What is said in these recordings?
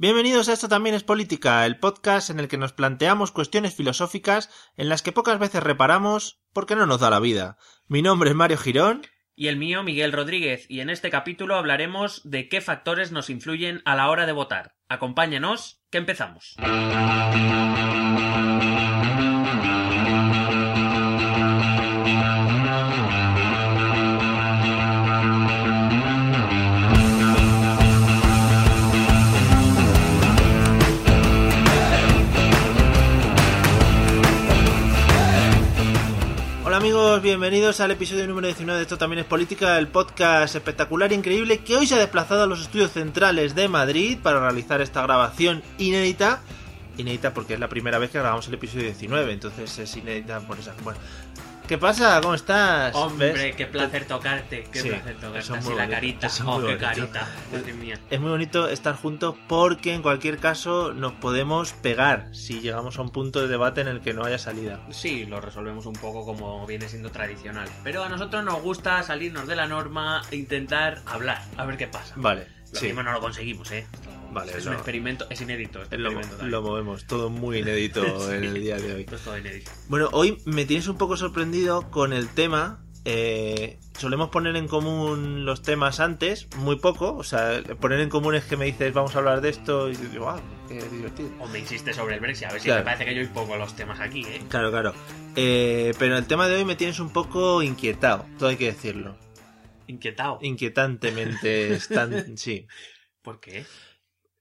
Bienvenidos a Esto también es política, el podcast en el que nos planteamos cuestiones filosóficas en las que pocas veces reparamos porque no nos da la vida. Mi nombre es Mario Girón. Y el mío, Miguel Rodríguez, y en este capítulo hablaremos de qué factores nos influyen a la hora de votar. Acompáñenos, que empezamos. Amigos, bienvenidos al episodio número 19 de Esto también es política, el podcast espectacular e increíble que hoy se ha desplazado a los estudios centrales de Madrid para realizar esta grabación inédita. Inédita porque es la primera vez que grabamos el episodio 19, entonces es inédita por esa... Bueno, ¿Qué pasa? ¿Cómo estás? Hombre, ¿Ves? qué placer tocarte, qué Sí, placer tocarte. Así la carita, oh, qué bonito. carita, madre mía. Es muy bonito estar juntos porque en cualquier caso nos podemos pegar si llegamos a un punto de debate en el que no haya salida. Sí, lo resolvemos un poco como viene siendo tradicional. Pero a nosotros nos gusta salirnos de la norma e intentar hablar, a ver qué pasa. Vale, Lo sí. mismo no lo conseguimos, ¿eh? Vale, es un experimento, es inédito este Lo, experimento también. lo movemos, todo muy inédito Sí. en el día de hoy. Esto es todo inédito. Bueno, hoy me tienes un poco sorprendido con el tema. eh, solemos poner en común los temas antes, muy poco. O sea, poner en común es que me dices, vamos a hablar de esto, y yo digo, ah, qué divertido. O me insiste sobre el Brexit, a ver si Claro. me parece que yo poco los temas aquí, ¿eh? Claro, claro. Eh, pero el tema de hoy me tienes un poco inquietado, todo hay que decirlo. Inquietado. Inquietantemente están. Sí. ¿Por qué?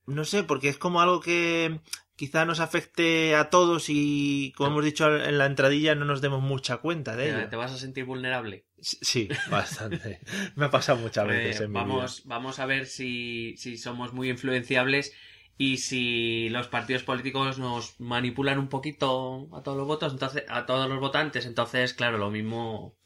No sé, porque es como algo que quizá nos afecte a todos y, como hemos dicho en la entradilla, no nos demos mucha cuenta de ¿Te, ello. te vas a sentir vulnerable? Sí, bastante. Me ha pasado muchas Eh, veces en mi vamos, vamos a ver si, si somos muy influenciables y si los partidos políticos nos manipulan un poquito a todos los votos, entonces, a todos los votantes. Entonces, claro, lo mismo.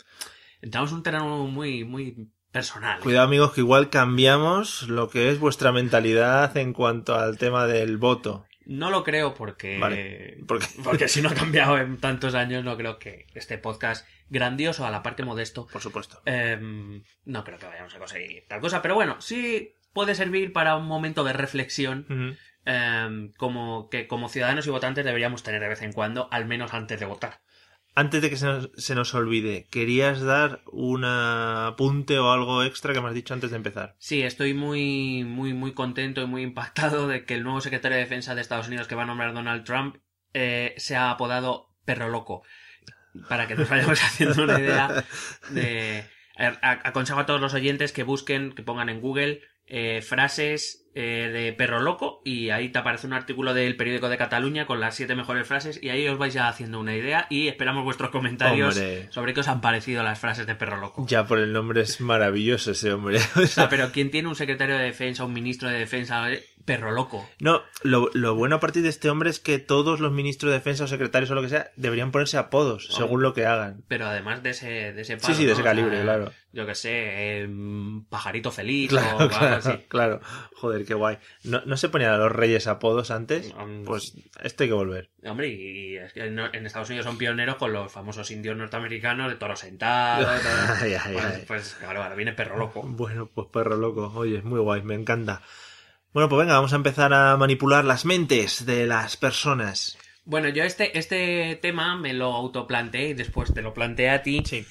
Entramos en un terreno muy, muy personal. Cuidado, amigos, que igual cambiamos lo que es vuestra mentalidad en cuanto al tema del voto. No lo creo porque. Vale, porque- Porque si no ha cambiado en tantos años, no creo que este podcast grandioso, a la parte modesto, Por supuesto. Em, no creo que vayamos a conseguir tal cosa, pero bueno, sí puede servir para un momento de reflexión em, como que como ciudadanos y votantes deberíamos tener de vez en cuando, al menos antes de votar. Antes de que se nos, se nos olvide, ¿querías dar un apunte o algo extra que me has dicho antes de empezar? Sí, estoy muy, muy, muy contento y muy impactado de que el nuevo secretario de Defensa de Estados Unidos que va a nombrar Donald Trump eh, se ha apodado Perro Loco. Para que nos vayamos haciendo una idea de... Aconsejo a todos los oyentes que busquen, que pongan en Google eh, frases eh, de perro loco y ahí te aparece un artículo del periódico de Cataluña con las siete mejores frases y ahí os vais ya haciendo una idea y esperamos vuestros comentarios Hombre. sobre qué os han parecido las frases de perro loco. Ya por el nombre es maravilloso ese hombre. O sea, pero ¿quién tiene un secretario de defensa, un ministro de defensa? Perro loco. No, lo, lo bueno a partir de este hombre es que todos los ministros de defensa o secretarios o lo que sea deberían ponerse apodos Oh. según lo que hagan. Pero además de ese, de ese Sí, sí, de ese ¿no? O sea, calibre, claro. Yo que sé, eh, pajarito feliz o Claro, algo claro, así. claro. Joder, qué guay. ¿No, ¿No se ponían a los reyes apodos antes? Mm, Pues esto hay que volver. Hombre, y es que en en Estados Unidos son pioneros con los famosos indios norteamericanos de toro sentado. todo. Ay, ay, pues, ay. pues, claro, ahora viene perro loco. Bueno, pues perro loco. Oye, es muy guay, me encanta. Bueno, pues venga, vamos a empezar a manipular las mentes de las personas. Bueno, yo este, este tema me lo autoplanteé y después te lo planteé a ti. Sí.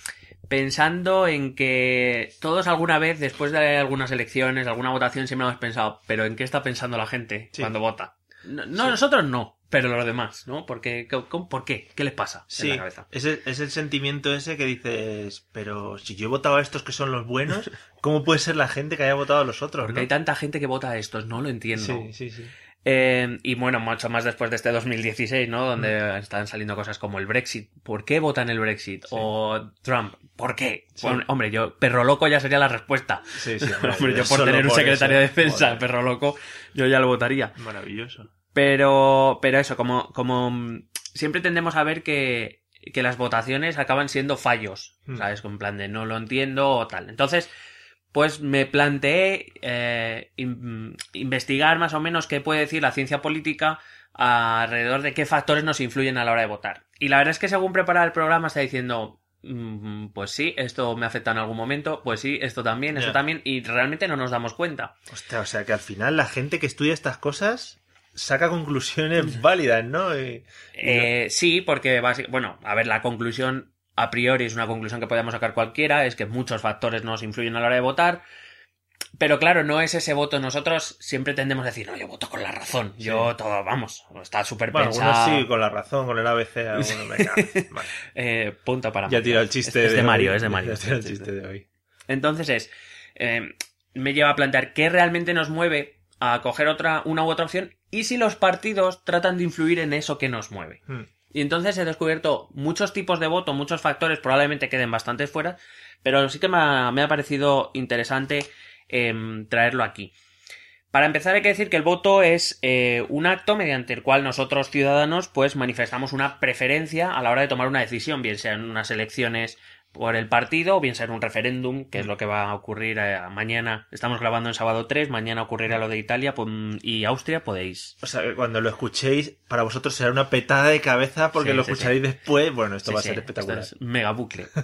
pensando en que todos alguna vez, después de algunas elecciones, alguna votación, siempre hemos pensado, pero ¿en qué está pensando la gente Sí. cuando vota? No, no, nosotros no, pero los demás, ¿no? Porque, ¿cómo- ¿Por qué? ¿Qué les pasa en Sí, la cabeza? es el, es el sentimiento ese que dices, pero si yo he votado a estos que son los buenos, ¿cómo puede ser la gente que haya votado a los otros? Porque no? hay tanta gente que vota a estos, no lo entiendo. Sí, sí, sí. Eh, y bueno, mucho más después de este 2016, ¿no? Donde están saliendo cosas como el Brexit. ¿Por qué votan el Brexit? O Trump. ¿Por qué? Sí. Bueno, hombre, yo, perro loco ya sería la respuesta. Sí, sí, Hombre, yo por tener un secretario eso. de defensa, Joder, perro loco, yo ya lo votaría. Maravilloso. Pero, pero eso, como, como mm, siempre tendemos a ver que, que las votaciones acaban siendo fallos, Hmm. ¿sabes? Con plan de no lo entiendo o tal. Entonces, pues me planteé eh, in- investigar más o menos qué puede decir la ciencia política alrededor de qué factores nos influyen a la hora de votar. Y la verdad es que según preparaba el programa está diciendo, mm, pues sí, esto me afecta en algún momento, pues sí, esto también, esto también, y realmente no nos damos cuenta. Hostia, o sea que al final la gente que estudia estas cosas saca conclusiones válidas, ¿no? Y- Eh, sí, porque, bueno, a ver, la conclusión a priori es una conclusión que podemos sacar cualquiera, es que muchos factores nos influyen a la hora de votar, pero claro, no es ese voto. Nosotros siempre tendemos a decir, no, yo voto con la razón, yo todo, vamos, está súper Bueno, pensado. algunos sí, con la razón, con el ABC, algunos, venga, vale. Eh, punto para Ya tira el chiste Es, es de hoy. Mario, es de Mario. Ya tira el chiste de hoy. Entonces es, eh, me lleva a plantear qué realmente nos mueve a coger otra, una u otra opción y si los partidos tratan de influir en eso que nos mueve. Hmm. Y entonces he descubierto muchos tipos de voto, muchos factores, probablemente queden bastante fuera, pero sí que me ha, parecido interesante em, traerlo aquí. Para empezar hay que decir que el voto es eh, un acto mediante el cual nosotros ciudadanos pues manifestamos una preferencia a la hora de tomar una decisión, bien sea en unas elecciones por el partido o bien en un referéndum, que es lo que va a ocurrir eh, mañana. Estamos grabando en sábado 3, mañana ocurrirá lo de Italia y Austria, podéis O sea, cuando lo escuchéis, para vosotros será una petada de cabeza porque Sí, lo sí, escucharéis después. Bueno, esto va a ser espectacular. esto es mega bucle.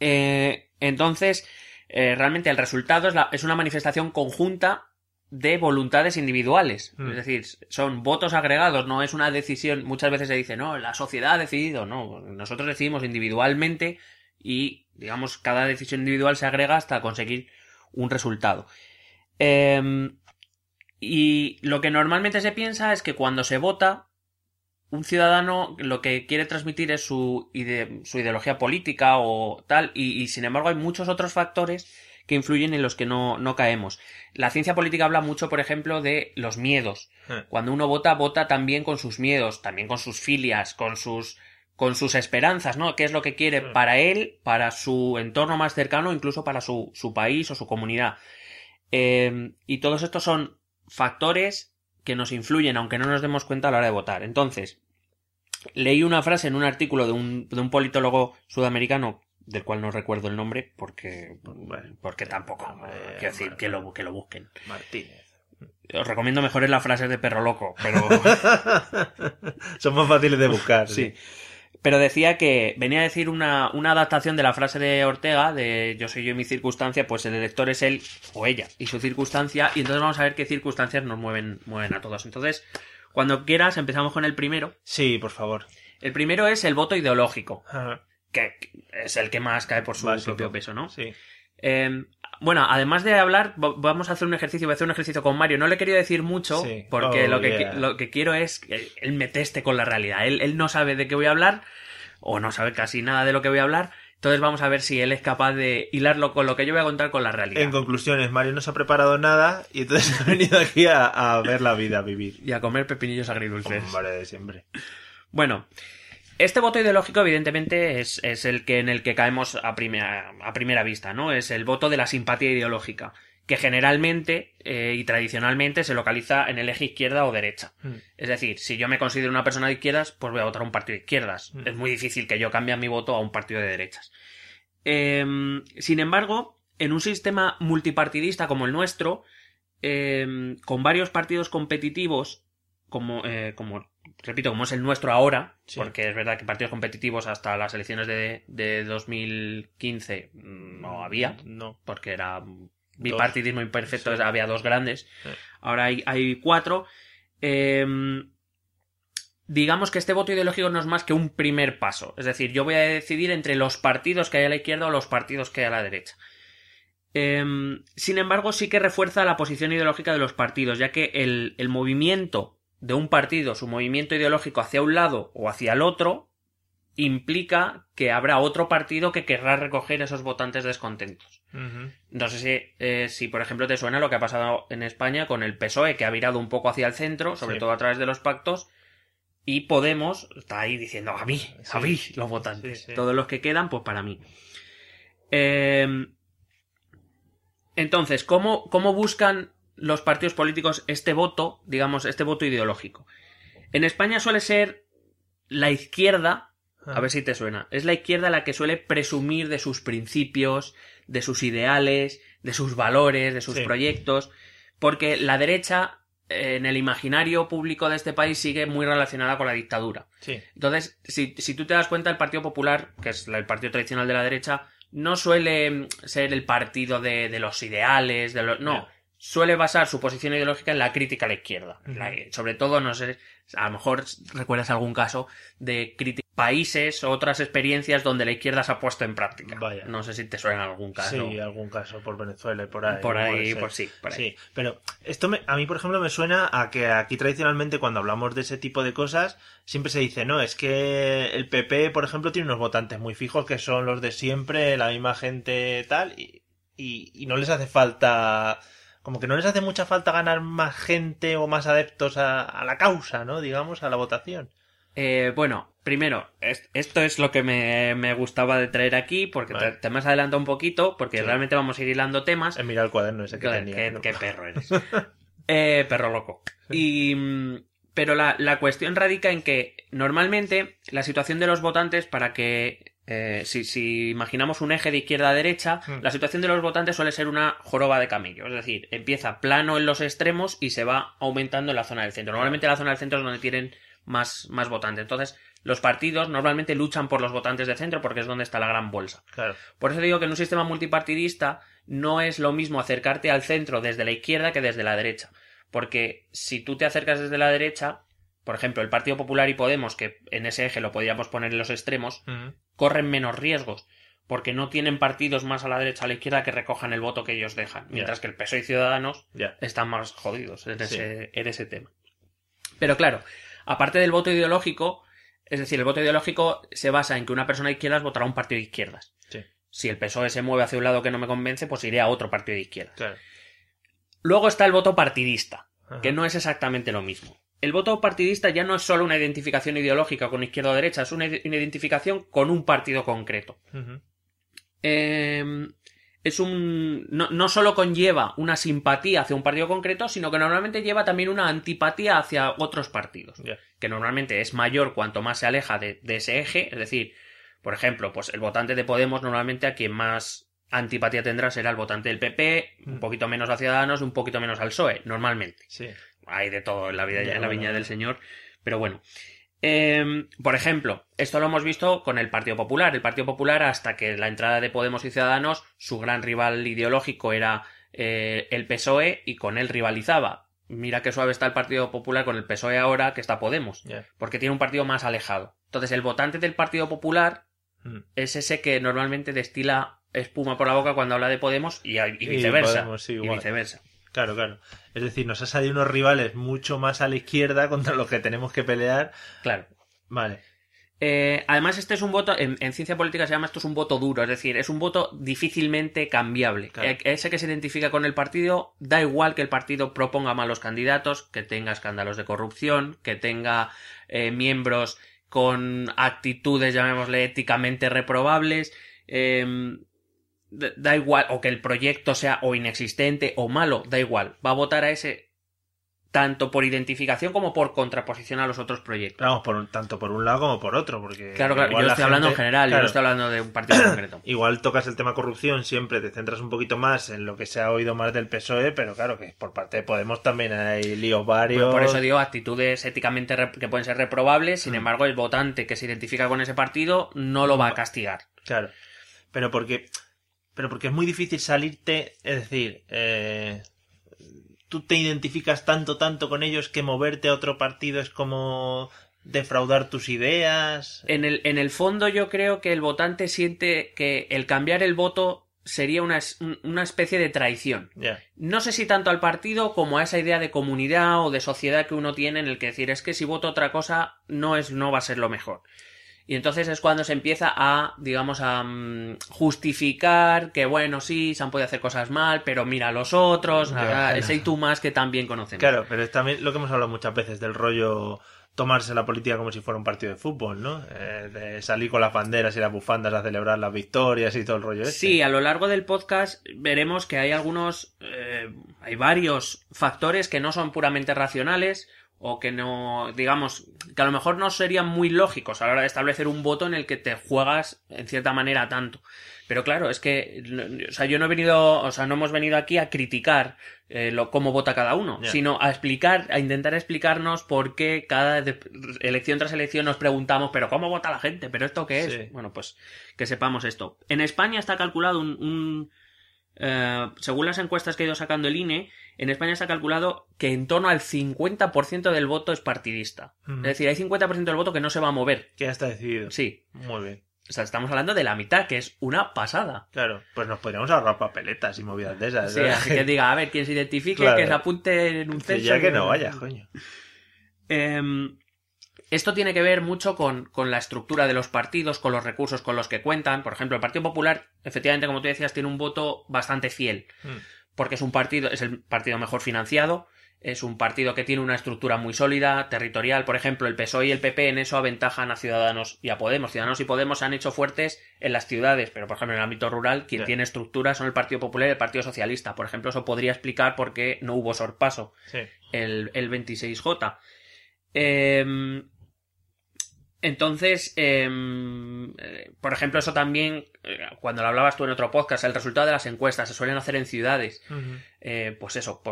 Eh, entonces, eh, realmente el resultado es, la- es una manifestación conjunta de voluntades individuales. Mm. Es decir, son votos agregados, no es una decisión. Muchas veces se dice, no, la sociedad ha decidido. No, nosotros decidimos individualmente y, digamos, cada decisión individual se agrega hasta conseguir un resultado. Em, y lo que normalmente se piensa es que cuando se vota, un ciudadano lo que quiere transmitir es su, ide- su ideología política o tal, y, y sin embargo hay muchos otros factores que influyen en los que no, no caemos. La ciencia política habla mucho, por ejemplo, de los miedos. Eh. Cuando uno vota, vota también con sus miedos, también con sus filias, con sus con sus esperanzas, ¿no? ¿Qué es lo que quiere para él, para su entorno más cercano, incluso para su, su país o su comunidad? Eh, y todos estos son factores que nos influyen, aunque no nos demos cuenta a la hora de votar. Entonces, leí una frase en un artículo de un, de un politólogo sudamericano, del cual no recuerdo el nombre, porque, Bueno, porque tampoco, eh, quiero decir, que lo, que lo busquen. Martínez. Os recomiendo mejores las frases de perro loco, pero... Son más fáciles de buscar. Sí. Pero decía que venía a decir una, una adaptación de la frase de Ortega, de yo soy yo y mi circunstancia, pues el elector es él o ella y su circunstancia, y entonces vamos a ver qué circunstancias nos mueven, mueven a todos. Entonces, cuando quieras, empezamos con el primero. Sí, por favor. El primero es el voto ideológico, Ajá. Que es el que más cae por su Básico. propio peso, ¿no? Sí. Eh, bueno, además de hablar, vamos a hacer un ejercicio, voy a hacer un ejercicio con Mario. No le he querido decir mucho, Sí. porque Oh, lo, que, yeah. lo que quiero es que él me teste con la realidad. Él, él no sabe de qué voy a hablar, o no sabe casi nada de lo que voy a hablar. Entonces vamos a ver si él es capaz de hilarlo con lo que yo voy a contar con la realidad. En conclusiones, Mario no se ha preparado nada y entonces ha venido aquí a, a ver la vida, a vivir. Y a comer pepinillos agridulces. Hombre, de siempre. Bueno, este voto ideológico, evidentemente, es, es el que en el que caemos a primera, a primera vista, ¿no? Es el voto de la simpatía ideológica, que generalmente eh, y tradicionalmente se localiza en el eje izquierda o derecha. Mm. Es decir, si yo me considero una persona de izquierdas, pues voy a votar a un partido de izquierdas. Mm. Es muy difícil que yo cambie mi voto a un partido de derechas. Em, sin embargo, en un sistema multipartidista como el nuestro, em, con varios partidos competitivos, como, eh, como repito, como es el nuestro ahora, Sí. porque es verdad que partidos competitivos hasta las elecciones de, de 2015 no había, No. porque era bipartidismo imperfecto, Sí. había dos grandes. Sí. Ahora hay, hay cuatro. Em, digamos que este voto ideológico no es más que un primer paso. Es decir, yo voy a decidir entre los partidos que hay a la izquierda o los partidos que hay a la derecha. Em, sin embargo, sí que refuerza la posición ideológica de los partidos, ya que el, el movimiento de un partido, su movimiento ideológico hacia un lado o hacia el otro, implica que habrá otro partido que querrá recoger esos votantes descontentos. No sé si, eh, si, por ejemplo, te suena lo que ha pasado en España con el PSOE, que ha virado un poco hacia el centro, sobre Sí. todo a través de los pactos, y Podemos está ahí diciendo a mí, a Sí. mí, los votantes. Sí. Todos los que quedan, pues para mí. Eh, entonces, ¿cómo, ¿cómo buscan los partidos políticos este voto, digamos, este voto ideológico? En España suele ser la izquierda, a ver si te suena. Es la izquierda la que suele presumir de sus principios, de sus ideales, de sus valores, de sus Sí. proyectos, porque la derecha en el imaginario público de este país sigue muy relacionada con la dictadura. Sí. Entonces, si, si tú te das cuenta, el Partido Popular, que es el partido tradicional de la derecha, no suele ser el partido de, de los ideales, de los... No. Suele basar su posición ideológica en la crítica a la izquierda. La- sobre todo, no sé, a lo mejor recuerdas algún caso de crítica países o otras experiencias donde la izquierda se ha puesto en práctica. Vaya. No sé si te suena algún caso. Sí, algún caso por Venezuela y por ahí. por ahí, pues sí, por ahí. Sí, pero esto me- a mí, por ejemplo, me suena a que aquí tradicionalmente cuando hablamos de ese tipo de cosas, siempre se dice, no, es que el PP, por ejemplo, tiene unos votantes muy fijos que son los de siempre, la misma gente tal, y, y, y no les hace falta, como que no les hace mucha falta ganar más gente o más adeptos a, a la causa, ¿no? Digamos, a la votación. Eh, bueno, primero, es- esto es lo que me, me gustaba de traer aquí, porque Vale. te, te me has adelantado un poquito, porque Sí. realmente vamos a ir hilando temas. He mirado el cuaderno ese que tenía. qué, ¿no? qué perro eres. Eh, perro loco. Y, mm, pero la, la cuestión radica en que normalmente la situación de los votantes para que... eh, si, si imaginamos un eje de izquierda a derecha, Hmm. la situación de los votantes suele ser una joroba de camello. Es decir, empieza plano en los extremos y se va aumentando en la zona del centro. Normalmente la zona del centro es donde tienen más, más votantes. Entonces, los partidos normalmente luchan por los votantes de centro porque es donde está la gran bolsa. Claro. Por eso digo que en un sistema multipartidista no es lo mismo acercarte al centro desde la izquierda que desde la derecha. Porque si tú te acercas desde la derecha, por ejemplo, el Partido Popular y Podemos, que en ese eje lo podríamos poner en los extremos, Ujú. Corren menos riesgos. Porque no tienen partidos más a la derecha o a la izquierda que recojan el voto que ellos dejan. Mientras que el PSOE y Ciudadanos están más jodidos en, Sí. ese, en ese tema. Pero claro, aparte del voto ideológico, es decir, el voto ideológico se basa en que una persona de izquierdas votará a un partido de izquierdas. Sí. Si el PSOE se mueve hacia un lado que no me convence, pues iré a otro partido de izquierdas. Claro. Luego está el voto partidista, Ajá. que no es exactamente lo mismo. El voto partidista ya no es solo una identificación ideológica con izquierda o derecha, es una, una identificación con un partido concreto. Eh, es un. No, no solo conlleva una simpatía hacia un partido concreto, sino que normalmente lleva también una antipatía hacia otros partidos. Que normalmente es mayor cuanto más se aleja de, de ese eje. Es decir, por ejemplo, pues el votante de Podemos, normalmente a quien más antipatía tendrá será el votante del PP, un poquito menos a Ciudadanos y un poquito menos al PSOE, normalmente Sí. Hay de todo en la vida Ya, en la viña del señor pero bueno. Eh, por ejemplo esto lo hemos visto con el Partido Popular. El Partido Popular hasta que la entrada de Podemos y Ciudadanos su gran rival ideológico era eh, el PSOE y con él rivalizaba. Mira qué suave está el Partido Popular con el PSOE ahora que está Podemos porque tiene un partido más alejado. Entonces el votante del Partido Popular Mm. es ese que normalmente destila espuma por la boca cuando habla de Podemos y, y Y viceversa Podemos, sí, y viceversa Claro, claro. Es decir, nos ha salido unos rivales mucho más a la izquierda contra los que tenemos que pelear. claro Vale. Eh, además, este es un voto, en, en ciencia política se llama esto es un voto duro, es decir, es un voto difícilmente cambiable. Claro. Eh, ese que se identifica con el partido, da igual que el partido proponga malos candidatos, que tenga escándalos de corrupción, que tenga eh, miembros con actitudes, llamémosle, éticamente reprobables. eh, da igual, o que el proyecto sea o inexistente o malo, da igual. Va a votar a ese tanto por identificación como por contraposición a los otros proyectos. Vamos, por un- tanto por un lado como por otro, porque... Claro, claro, yo estoy hablando en general, yo no estoy hablando de un partido concreto. Igual tocas el tema corrupción, siempre te centras un poquito más en lo que se ha oído más del PSOE, pero claro que por parte de Podemos también hay líos varios. Pues por eso digo actitudes éticamente que pueden ser reprobables, sin Mm. embargo el votante que se identifica con ese partido no lo va a castigar. Claro. Pero porque. Pero porque es muy difícil salirte. Es decir, eh, tú te identificas tanto, tanto con ellos que moverte a otro partido es como defraudar tus ideas. En el, en el fondo yo creo que el votante siente que el cambiar el voto sería una, una especie de traición. No sé si tanto al partido como a esa idea de comunidad o de sociedad que uno tiene en el que decir es que si voto otra cosa no es no va a ser lo mejor. Y entonces es cuando se empieza a, digamos, a mm, justificar que, bueno, sí, se han podido hacer cosas mal, pero mira a los otros, a- ese y tú más que también conocemos. Claro, pero es también lo que hemos hablado muchas veces del rollo tomarse la política como si fuera un partido de fútbol, ¿no? Eh, de salir con las banderas y las bufandas a celebrar las victorias y todo el rollo este. Sí, a lo largo del podcast veremos que hay algunos, eh, hay varios factores que no son puramente racionales o que no, digamos, que a lo mejor no serían muy lógicos a la hora de establecer un voto en el que te juegas en cierta manera tanto. Pero claro, es que, o sea, yo no he venido, o sea, no hemos venido aquí a criticar eh, lo, cómo vota cada uno, sino a explicar, a intentar explicarnos por qué cada de- elección tras elección nos preguntamos, pero ¿cómo vota la gente? ¿Pero esto qué es? Sí. Bueno, pues que sepamos esto. En España está calculado un, un, eh, según las encuestas que ha ido sacando el INE, en España está calculado que en torno al 50% del voto es partidista. Es decir, hay 50% del voto que no se va a mover. Que ya está decidido. Sí. Muy bien. O sea, estamos hablando de la mitad, que es una pasada. Claro, pues nos podríamos ahorrar papeletas y movidas de esas. Sí, ¿verdad? así que diga, a ver, quien se identifique, Claro. que se apunte en un Que censo. ya que no vaya, coño. Em, esto tiene que ver mucho con, con la estructura de los partidos, con los recursos con los que cuentan. Por ejemplo, el Partido Popular, efectivamente, como tú decías, tiene un voto bastante fiel. Mm. Porque es un partido, es el partido mejor financiado, es un partido que tiene una estructura muy sólida, territorial. Por ejemplo, el PSOE y el PP en eso aventajan a Ciudadanos y a Podemos. Ciudadanos y Podemos se han hecho fuertes en las ciudades, pero por ejemplo en el ámbito rural, quien Sí. tiene estructura son el Partido Popular y el Partido Socialista. Por ejemplo, eso podría explicar por qué no hubo sorpaso Sí. el, el 26J. Em, entonces, em, eh, por ejemplo, eso también, eh, cuando lo hablabas tú en otro podcast, el resultado de las encuestas se suelen hacer en ciudades. Eh, pues eso,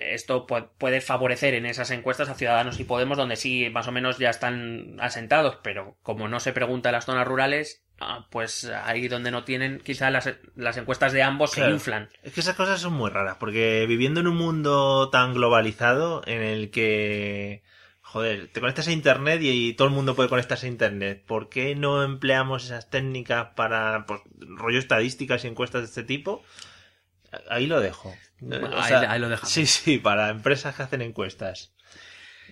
esto pu- puede favorecer en esas encuestas a Ciudadanos y Podemos, donde sí, más o menos ya están asentados, pero como no se pregunta en las zonas rurales, ah, pues ahí donde no tienen, quizá las, las encuestas de ambos Claro. se inflan. Es que esas cosas son muy raras, porque viviendo en un mundo tan globalizado en el que, joder, te conectas a Internet y, y todo el mundo puede conectarse a Internet, ¿por qué no empleamos esas técnicas para, pues, rollo estadísticas y encuestas de este tipo? Ahí lo dejo. O Ahí- sea, ahí lo dejamos. Sí, sí, para empresas que hacen encuestas.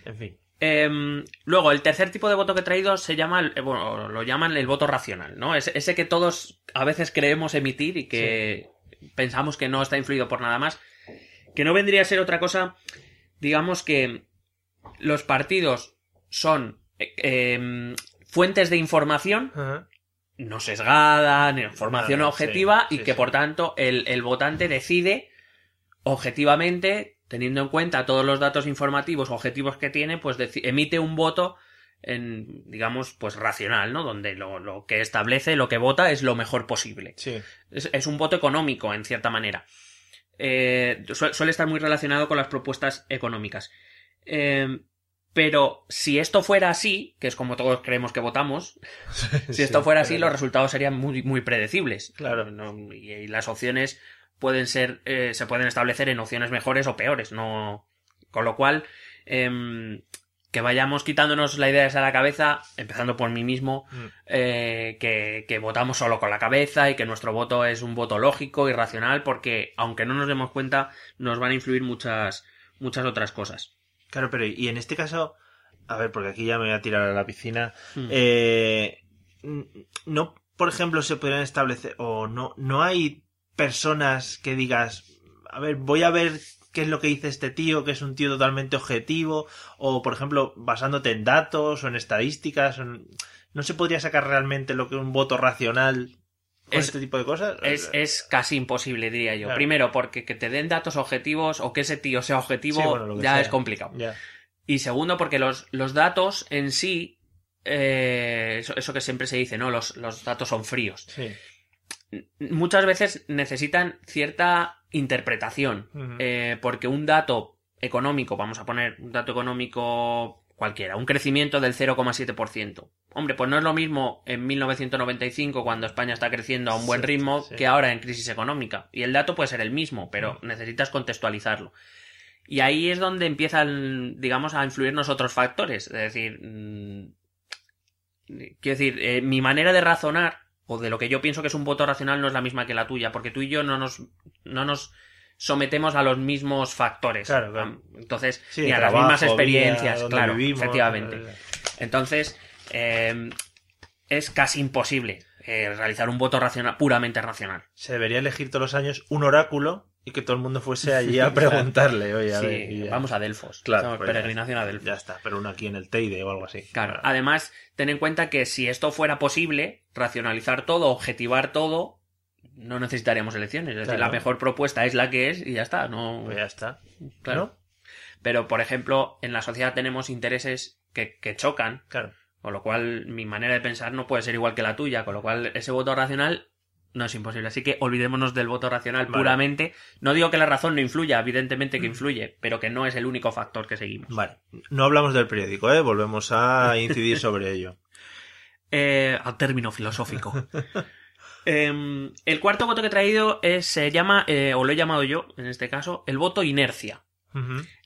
En fin. Em, luego, el tercer tipo de voto que he traído se llama, eh, bueno, lo llaman el voto racional, ¿no? Es- ese que todos a veces creemos emitir y que pensamos que no está influido por nada más. Que no vendría a ser otra cosa, digamos que los partidos son eh, em, fuentes de información Ajá. no sesgada, ni información objetiva sí, y sí, que sí. por tanto el, el votante decide objetivamente, teniendo en cuenta todos los datos informativos objetivos que tiene, pues emite un voto en, digamos, pues racional, ¿no? Donde lo, lo que establece, lo que vota es lo mejor posible. Es, es un voto económico, en cierta manera. Eh, su- suele estar muy relacionado con las propuestas económicas. Eh, pero si esto fuera así, que es como todos creemos que votamos, si esto Sí, fuera así, los resultados serían muy, muy predecibles. Claro. No, y, y las opciones pueden ser, eh, se pueden establecer en opciones mejores o peores. No, con lo cual, em, que vayamos quitándonos la idea esa de la cabeza, empezando por mí mismo, Mm. eh, que, que votamos solo con la cabeza y que nuestro voto es un voto lógico y racional, porque aunque no nos demos cuenta, nos van a influir muchas, muchas otras cosas. Claro, pero y en este caso, a ver, porque aquí ya me voy a tirar a la piscina. Mm. Eh, no, por ejemplo, se podrían establecer, o no, no hay personas que digas, a ver, voy a ver qué es lo que dice este tío, que es un tío totalmente objetivo, o por ejemplo, basándote en datos o en estadísticas, o en- no se podría sacar realmente lo que un voto racional Es- este tipo de cosas. Es, es casi imposible, diría yo. Claro. Primero, porque que te den datos objetivos o que ese tío sea objetivo Sí, bueno, ya sea. es complicado. Y segundo, porque los, los datos en sí, eh, eso, eso que siempre se dice, ¿no? Los, los datos son fríos. Sí. Muchas veces necesitan cierta interpretación. Eh, porque un dato económico, vamos a poner un dato económico cualquiera, un crecimiento del 0,7%. Hombre, pues no es lo mismo en 1995 cuando España está creciendo a un buen ritmo sí. que ahora en crisis económica. Y el dato puede ser el mismo, pero necesitas contextualizarlo. Y ahí es donde empiezan, digamos, a influirnos otros factores. Es decir, mm, quiero decir, eh, mi manera de razonar o de lo que yo pienso que es un voto racional no es la misma que la tuya, porque tú y yo no nos, no nos sometemos a los mismos factores. Claro, claro. Entonces, Sí, ni a trabajo, las mismas experiencias, vida, claro, vivimos, efectivamente. eh, Entonces, eh, es casi imposible eh, realizar un voto racional, puramente racional. Se debería elegir todos los años un oráculo y que todo el mundo fuese allí a preguntarle, oye, a Sí, ver, y vamos a Delfos. Claro, pues ya peregrinación a. Delfos. Ya está, pero uno aquí en el Teide o algo así. Claro. Además, ten en cuenta que si esto fuera posible, racionalizar todo, objetivar todo, no necesitaríamos elecciones. Es decir, la mejor propuesta es la que es y ya está. No, Pues ya está. claro. Pero, por ejemplo, en la sociedad tenemos intereses que, que chocan, Claro. con lo cual mi manera de pensar no puede ser igual que la tuya, con lo cual ese voto racional no es imposible. Así que olvidémonos del voto racional Vale. puramente. No digo que la razón no influya, evidentemente que influye, pero que no es el único factor que seguimos. Vale. No hablamos del periódico, ¿eh? Volvemos a incidir sobre ello. Eh, al término filosófico. Em, el cuarto voto que he traído es, se llama, eh, o lo he llamado yo, en este caso, el voto inercia.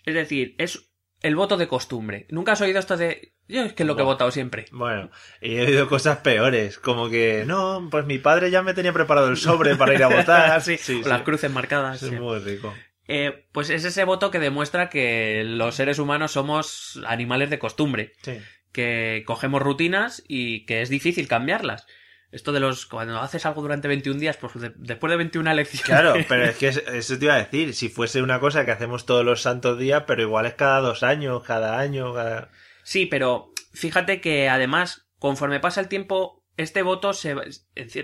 Es decir, es el voto de costumbre. ¿Nunca has oído esto de... Yo es que es lo que he votado siempre. Bueno, y he oído cosas peores, como que, no, pues mi padre ya me tenía preparado el sobre para ir a votar. sí, sí, o las cruces marcadas. Es sí. muy rico. Eh, pues es ese voto que demuestra que los seres humanos somos animales de costumbre, Sí. que cogemos rutinas y que es difícil cambiarlas. Esto de los... Cuando haces algo durante 21 días, pues de- después de 21 elecciones... Claro, pero es que es- eso te iba a decir, si fuese una cosa que hacemos todos los santos días, pero igual es cada dos años, cada año, cada... Sí, pero fíjate que además, conforme pasa el tiempo, este voto se,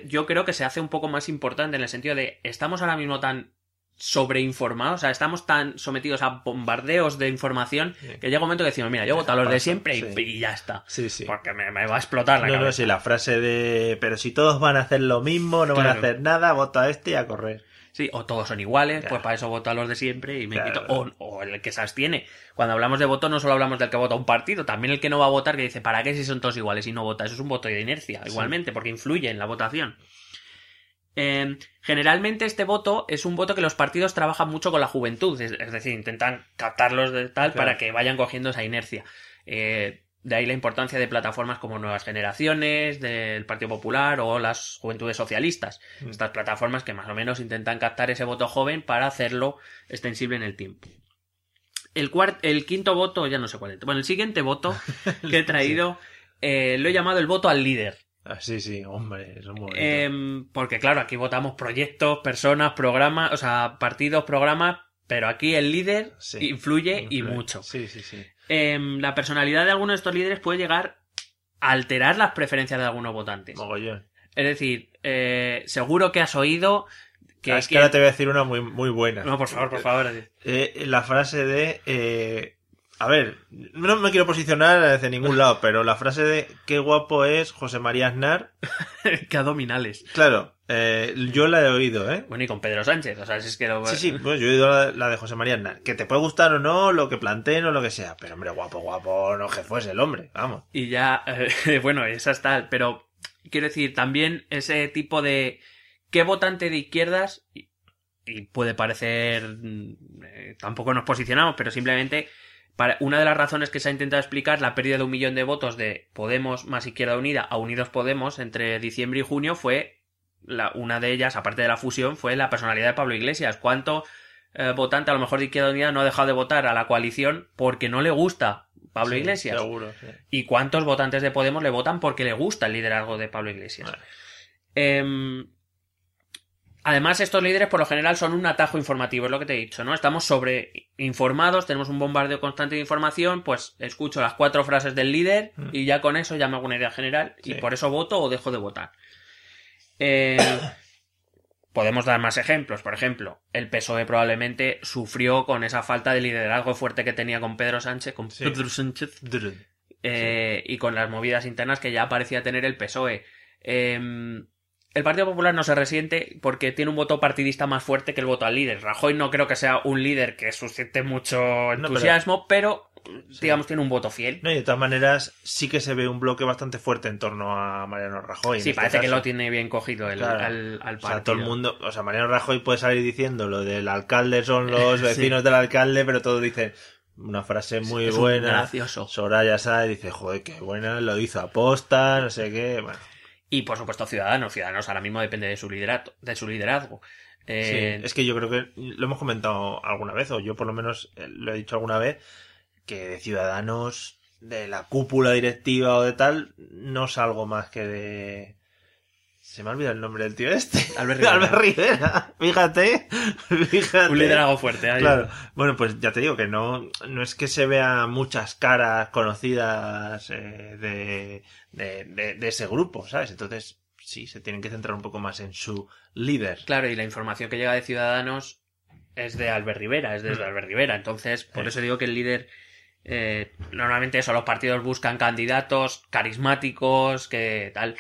yo creo que se hace un poco más importante en el sentido de estamos ahora mismo tan sobreinformados, o sea, estamos tan sometidos a bombardeos de información Sí. que llega un momento que decimos, mira, yo voto a los de siempre y, sí. y ya está. Sí, sí. Porque me, me va a explotar la No, no, cabeza. sí, la frase de, pero si todos van a hacer lo mismo, no van a hacer nada, vota a este y a correr. Sí, o todos son iguales, Claro. pues para eso voto a los de siempre y me Claro. quito. O, o el que se abstiene. Cuando hablamos de voto, no solo hablamos del que vota un partido, también el que no va a votar, que dice, ¿para qué si son todos iguales y no vota? Eso es un voto de inercia, Sí. igualmente, porque influye en la votación. Eh, generalmente este voto es un voto que los partidos trabajan mucho con la juventud, es, es decir, intentan captarlos de tal Claro. para que vayan cogiendo esa inercia. Eh, de ahí la importancia de plataformas como Nuevas Generaciones, del Partido Popular o las Juventudes Socialistas. Mm. Estas plataformas que más o menos intentan captar ese voto joven para hacerlo extensible en el tiempo. El, el quinto voto, ya no sé cuál es. Bueno, el siguiente voto que he traído eh, lo he llamado el voto al líder. Ah, sí, sí, hombre, eso es muy. Em, porque claro, aquí votamos proyectos, personas, programas, o sea, partidos, programas, pero aquí el líder Sí. influye y mucho. Sí, sí, sí. Em, la personalidad de algunos de estos líderes puede llegar a alterar las preferencias de algunos votantes. Mogollón. Es decir, eh, seguro que has oído que... Ah, es que que- ahora te voy a decir una muy, muy buena. No, por favor, por favor. Eh, la frase de... a ver, no me quiero posicionar desde ningún lado, pero la frase de qué guapo es José María Aznar, que abdominales. claro, eh, yo la he oído, ¿eh? Bueno, y con Pedro Sánchez, o sea, si es que lo... Sí, sí, pues yo he oído la, la de José María Aznar. Que te puede gustar o no, lo que planteen o lo que sea. Pero hombre, guapo, guapo, no que fuese el hombre, vamos. Y ya, eh, bueno, esa está, pero quiero decir, también ese tipo de... ¿Qué votante de izquierdas? Y, y puede parecer... mm, eh, tampoco nos posicionamos, pero simplemente... Para, una de las razones que se ha intentado explicar la pérdida de un millón de votos de Podemos más Izquierda Unida a Unidos Podemos entre diciembre y junio fue la, una de ellas, aparte de la fusión, fue la personalidad de Pablo Iglesias. ¿Cuánto eh, votante a lo mejor de Izquierda Unida no ha dejado de votar a la coalición porque no le gusta Pablo Sí, Iglesias? Seguro, sí. ¿Y cuántos votantes de Podemos le votan porque le gusta el liderazgo de Pablo Iglesias? Vale. Em, además, estos líderes por lo general son un atajo informativo, es lo que te he dicho, ¿no? Estamos sobreinformados, tenemos un bombardeo constante de información, pues escucho las cuatro frases del líder Mm. y ya con eso ya me hago una idea general y por eso voto o dejo de votar. Eh, podemos dar más ejemplos. Por ejemplo, el PSOE probablemente sufrió con esa falta de liderazgo fuerte que tenía con Pedro Sánchez, con Sí. Pedro Sánchez, eh, y con las movidas internas que ya parecía tener el PSOE. Em, el Partido Popular no se resiente porque tiene un voto partidista más fuerte que el voto al líder. Rajoy no creo que sea un líder que suscite mucho entusiasmo, pero, digamos tiene un voto fiel. No, y de todas maneras, sí que se ve un bloque bastante fuerte en torno a Mariano Rajoy. sí, este parece que lo tiene bien cogido el, Claro. al, al O sea, partido. todo el mundo, o sea, Mariano Rajoy puede salir diciendo lo del alcalde son los vecinos del alcalde, pero todos dicen una frase muy Es buena. gracioso. Soraya Sáez dice, joder, qué buena, lo hizo aposta, no sé qué, bueno. Y por supuesto Ciudadanos. Ciudadanos ahora mismo depende de su liderazgo. De su liderazgo. Eh, Sí, es que yo creo que lo hemos comentado alguna vez, o yo por lo menos eh, lo he dicho alguna vez, que de Ciudadanos de la cúpula directiva o de tal, no salgo más que de... Se me ha olvidado el nombre del tío este. Albert Rivera. Albert Rivera. Fíjate. Fíjate. Un liderazgo fuerte. ahí. Claro. Bueno, pues ya te digo que no, no es que se vean muchas caras conocidas eh, de, de, de- de ese grupo, ¿sabes? Entonces, sí, se tienen que centrar un poco más en su líder. Claro, y la información que llega de Ciudadanos es de Albert Rivera, es desde Mm. Albert Rivera. Entonces, por eso digo que el líder. eh, normalmente eso, los partidos buscan candidatos carismáticos, que tal.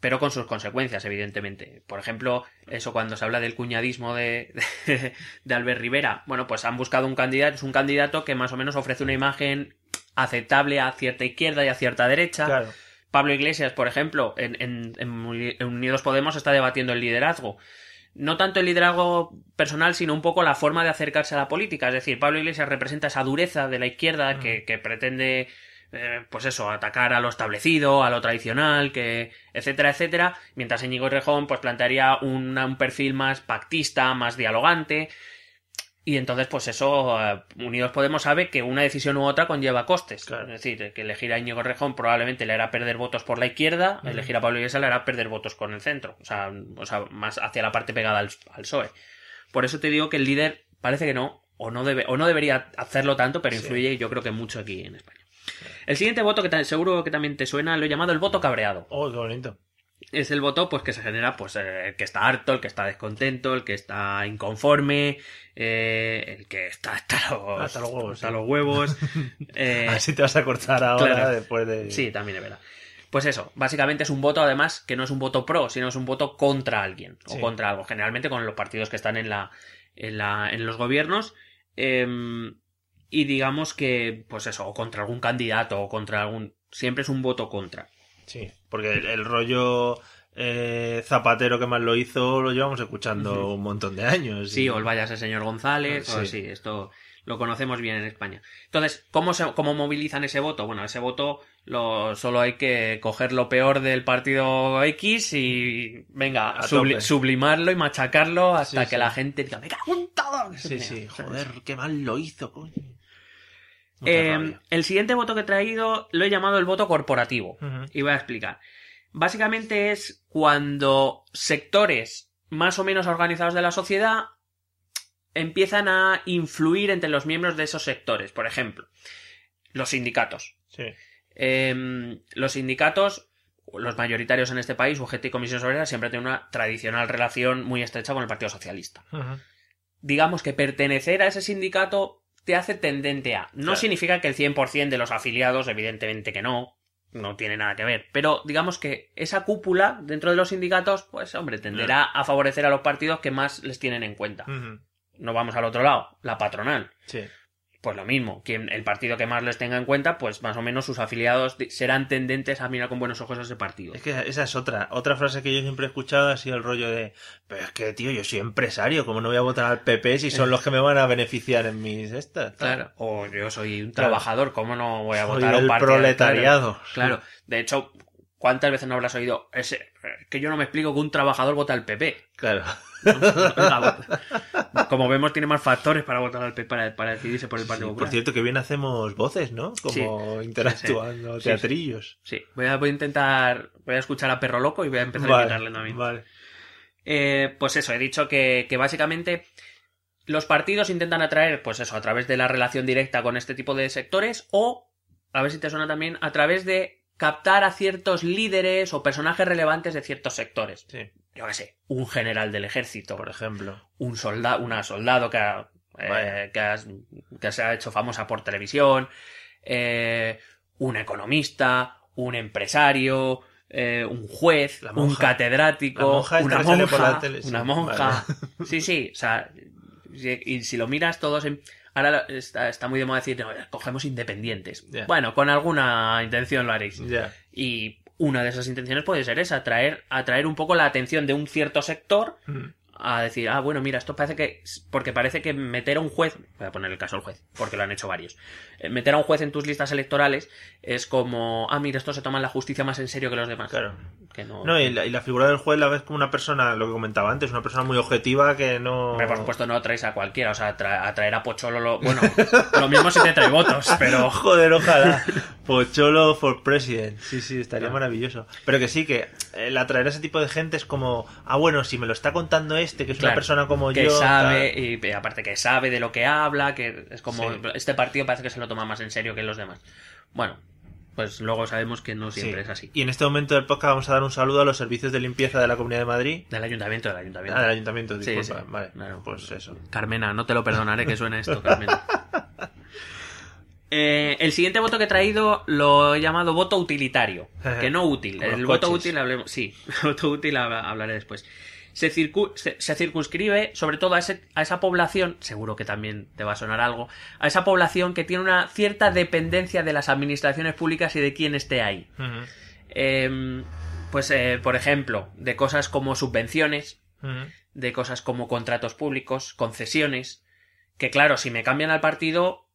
Pero con sus consecuencias, evidentemente. Por ejemplo, eso cuando se habla del cuñadismo de, de, de Albert Rivera. Bueno, pues han buscado un candidato, es un candidato que más o menos ofrece una imagen aceptable a cierta izquierda y a cierta derecha. Claro. Pablo Iglesias, por ejemplo, en, en- Unidos Podemos está debatiendo el liderazgo. No tanto el liderazgo personal, sino un poco la forma de acercarse a la política. Es decir, Pablo Iglesias representa esa dureza de la izquierda Mm. que, que pretende, eh, pues eso, atacar a lo establecido, a lo tradicional, que, etcétera, etcétera. Mientras Íñigo Rejón, pues plantearía una- un perfil más pactista, más dialogante. Y entonces, pues eso, eh, Unidos Podemos sabe que una decisión u otra conlleva costes. Claro. Es decir, que elegir a Íñigo Rejón probablemente le hará perder votos por la izquierda, elegir a Pablo Iglesias le hará perder votos con el centro. O sea, o sea más hacia la parte pegada al, al PSOE. Por eso te digo que el líder parece que no, o no, debe, o no debería hacerlo tanto, pero Sí. influye yo creo que mucho aquí en España. El siguiente voto que seguro que también te suena, lo he llamado el voto cabreado Oh, qué bonito. es el voto pues que se genera pues eh, el que está harto, el que está descontento, el que está inconforme, eh, el que está hasta los, Hasta los huevos, hasta sí. los huevos. eh, A ver si te vas a cortar ahora claro. después de... sí, también es verdad. Pues eso, básicamente es un voto además que no es un voto pro, sino es un voto contra alguien o contra algo, generalmente con los partidos que están en la en, la, en los gobiernos em, y digamos que pues eso, o contra algún candidato o contra algún siempre es un voto contra. Sí, porque el, el rollo eh, Zapatero que más lo hizo lo llevamos escuchando un montón de años. Sí, y- o el vaya ese señor González, o Sí. esto lo conocemos bien en España. Entonces, ¿cómo, se, ¿cómo movilizan ese voto? Bueno, ese voto lo, solo hay que coger lo peor del partido X y, venga, subli- sublimarlo y machacarlo hasta Sí, que sí. la gente diga, ¡me cago en todo! Sí, sí, joder, qué mal lo hizo, coño. Eh, rabia. el siguiente voto que he traído lo he llamado el voto corporativo. Y voy a explicar. Básicamente es cuando sectores más o menos organizados de la sociedad empiezan a influir entre los miembros de esos sectores. Por ejemplo, los sindicatos. Sí. Em, los sindicatos, los mayoritarios en este país, UGT y Comisión Obrera, siempre tienen una tradicional relación muy estrecha con el Partido Socialista. Digamos que pertenecer a ese sindicato te hace tendente a. No Claro. significa que el 100% de los afiliados, evidentemente que no, no tiene nada que ver. Pero digamos que esa cúpula dentro de los sindicatos, pues hombre, tenderá a favorecer a los partidos que más les tienen en cuenta. No vamos al otro lado, la patronal. Sí. Pues lo mismo, quien, el partido que más les tenga en cuenta, pues más o menos sus afiliados serán tendentes a mirar con buenos ojos a ese partido. Es que esa es otra. Otra frase que yo siempre he escuchado ha sido el rollo de, pero es que, tío, yo soy empresario, ¿cómo no voy a votar al PP si son los que me van a beneficiar en mis estas? Claro. O yo soy un trabajador, ¿cómo no voy a Soy votar a un partido? proletariado. Claro. De hecho, ¿cuántas veces no habrás oído ese? Que yo no me explico que un trabajador vota al PP. Claro. Como vemos, tiene más factores para votar al PP para, para decidirse por el Sí, Partido por Popular. cierto, que bien hacemos voces, ¿no? Como interactuando, Sí, teatrillos. Sí, voy a, voy a intentar, voy a escuchar a Perro Loco y voy a empezar a Vale, imitarle también. vale. Eh, pues eso, he dicho que, que básicamente los partidos intentan atraer, pues eso, a través de la relación directa con este tipo de sectores o, a ver si te suena también, a través de captar a ciertos líderes o personajes relevantes de ciertos sectores. Sí, Yo qué sé, un general del ejército, por ejemplo. un soldado, una soldado que, ha- eh, que, se ha hecho famosa por televisión, eh, un economista, un empresario, eh, un juez, La un catedrático, La monja una monja, la tele, sí. una monja. Sí, sí, o sea, y si lo miras todos en... Ahora está, está muy de moda decir, no, cogemos independientes. Bueno, con alguna intención lo haréis. Y una de esas intenciones puede ser esa, atraer, atraer un poco la atención de un cierto sector Mm. a decir, ah, bueno, mira, esto parece que. Porque parece que meter a un juez. Voy a poner el caso del juez, porque lo han hecho varios. Eh, Meter a un juez en tus listas electorales es como, ah, mira, estos se toman la justicia más en serio que los demás. Claro. Que no. No, y la, y la figura del juez la ves como una persona, lo que comentaba antes, una persona muy objetiva que no... Hombre, por supuesto, no traes a cualquiera, o sea, tra- atraer a Pocholo. Lo... Bueno, lo mismo si te trae votos, pero. Joder, ojalá. Pocholo for president. Sí, sí, estaría maravilloso. Pero que sí, que el atraer a ese tipo de gente es como, ah, bueno, si me lo está contando este, que es una persona como que yo. sabe, tal. y aparte que sabe de lo que habla, que es como, Sí. este partido parece que se lo toma más en serio que los demás. Bueno, pues luego sabemos que no Sí. siempre es así. Y en este momento del podcast vamos a dar un saludo a los servicios de limpieza de la Comunidad de Madrid. Del ayuntamiento, del ayuntamiento. Ah, del ayuntamiento, disculpa. sí. Vale, Claro. pues eso. Carmena, no te lo perdonaré que suene esto, Carmena. Eh, el siguiente voto que he traído lo he llamado voto utilitario, que no útil. El voto coches. útil hablemos, sí, voto útil hab- hablaré después. Se, circu- se, se circunscribe sobre todo a, ese- a esa población, seguro que también te va a sonar algo, a esa población que tiene una cierta dependencia de las administraciones públicas y de quién esté ahí. Em, pues, eh, por ejemplo, de cosas como subvenciones, de cosas como contratos públicos, concesiones, que claro, si me cambian al partido,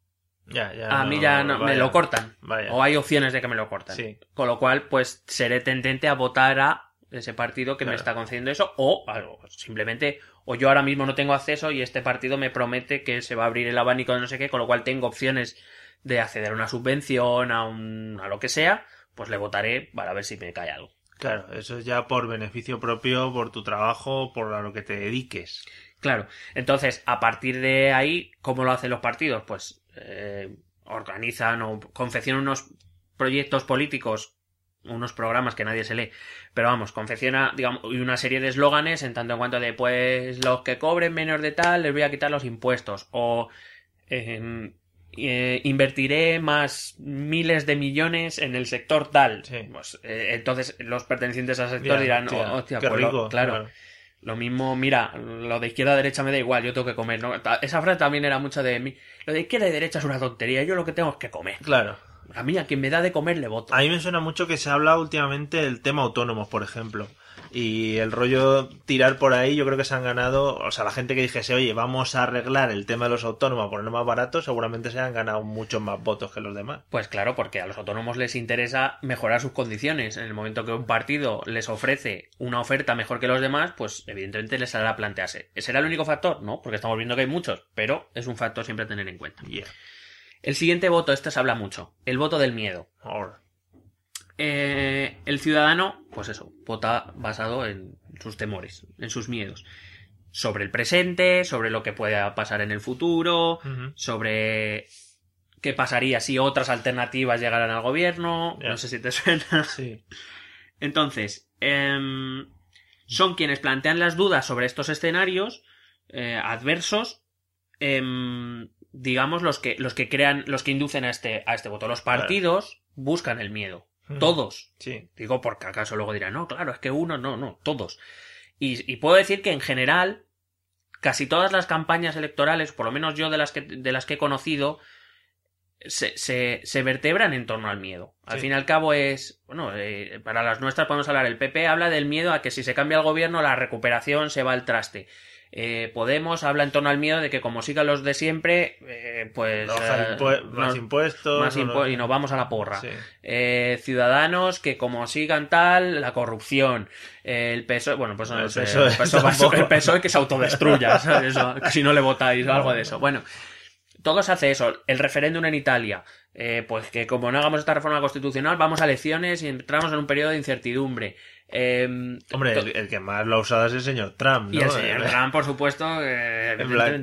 Ya, ya. a mí ya no- me lo cortan. Vaya. O hay opciones de que me lo cortan. Sí. Con lo cual, pues seré tendente a votar a ese partido que me está concediendo eso, o algo, simplemente, o yo ahora mismo no tengo acceso y este partido me promete que se va a abrir el abanico de no sé qué, con lo cual tengo opciones de acceder a una subvención, a un, a lo que sea, pues le votaré para ver si me cae algo. Claro, eso es ya por beneficio propio, por tu trabajo, por a lo que te dediques. Claro. Entonces, a partir de ahí, ¿cómo lo hacen los partidos? Pues eh, organizan o confeccionan unos proyectos políticos, unos programas que nadie se lee, pero vamos, confecciona, digamos, y una serie de eslóganes en tanto en cuanto de, pues, los que cobren menos de tal, les voy a quitar los impuestos, o eh, eh, invertiré más miles de millones en el sector tal. Sí. Pues, eh, entonces, los pertenecientes al sector dirán, hostia, "Oh, hostia, qué pues lo- rico. claro. Lo mismo, mira, lo de izquierda a derecha me da igual, yo tengo que comer, Esa frase también era mucho de mí. Lo de izquierda y derecha es una tontería, yo lo que tengo es que comer. Claro. A mí, a quien me da de comer, le voto. A mí me suena mucho que se habla últimamente del tema autónomos, por ejemplo. Y el rollo tirar por ahí, yo creo que se han ganado, o sea, la gente que dijese, oye, vamos a arreglar el tema de los autónomos, ponerlo más barato, seguramente se han ganado muchos más votos que los demás. Pues claro, porque a los autónomos les interesa mejorar sus condiciones. En el momento que un partido les ofrece una oferta mejor que los demás, pues evidentemente les hará plantearse. ¿Será el único factor? No, porque estamos viendo que hay muchos, pero es un factor siempre a tener en cuenta. Yeah. El siguiente voto, este se habla mucho, el voto del miedo. Eh, el ciudadano, pues eso, vota basado en sus temores, en sus miedos. Sobre el presente, sobre lo que pueda pasar en el futuro, sobre qué pasaría si otras alternativas llegaran al gobierno. No sé si te suena. Sí. Entonces, em, son quienes plantean las dudas sobre estos escenarios eh, adversos, em, digamos, los que, los que crean, los que inducen a este, a este voto. Los partidos buscan el miedo. Todos. Sí. Digo porque acaso luego dirán, no, claro, es que uno, no, no, todos. Y, y puedo decir que en general, casi todas las campañas electorales, por lo menos yo de las que, de las que he conocido, se, se, se vertebran en torno al miedo. Al Sí. fin y al cabo es, bueno, eh, para las nuestras podemos hablar, el PP habla del miedo a que si se cambia el gobierno la recuperación se va al traste. Eh, Podemos habla en torno al miedo de que como sigan los de siempre, eh, pues... Eh, más impuestos. más impu- y nos vamos a la porra. Sí. Eh, ciudadanos que como sigan tal, la corrupción. Eh, el PSOE, bueno, pues no El PSOE el PSOE el PSOE que se autodestruya, ¿sabes? Eso, si no le votáis o algo de eso. Bueno, todo se hace eso. El referéndum en Italia, eh, pues que como no hagamos esta reforma constitucional, vamos a elecciones y entramos en un periodo de incertidumbre. Eh, Hombre, el, el que más lo ha usado es el señor Trump, ¿no? y el señor Eh, Trump, por supuesto, eh,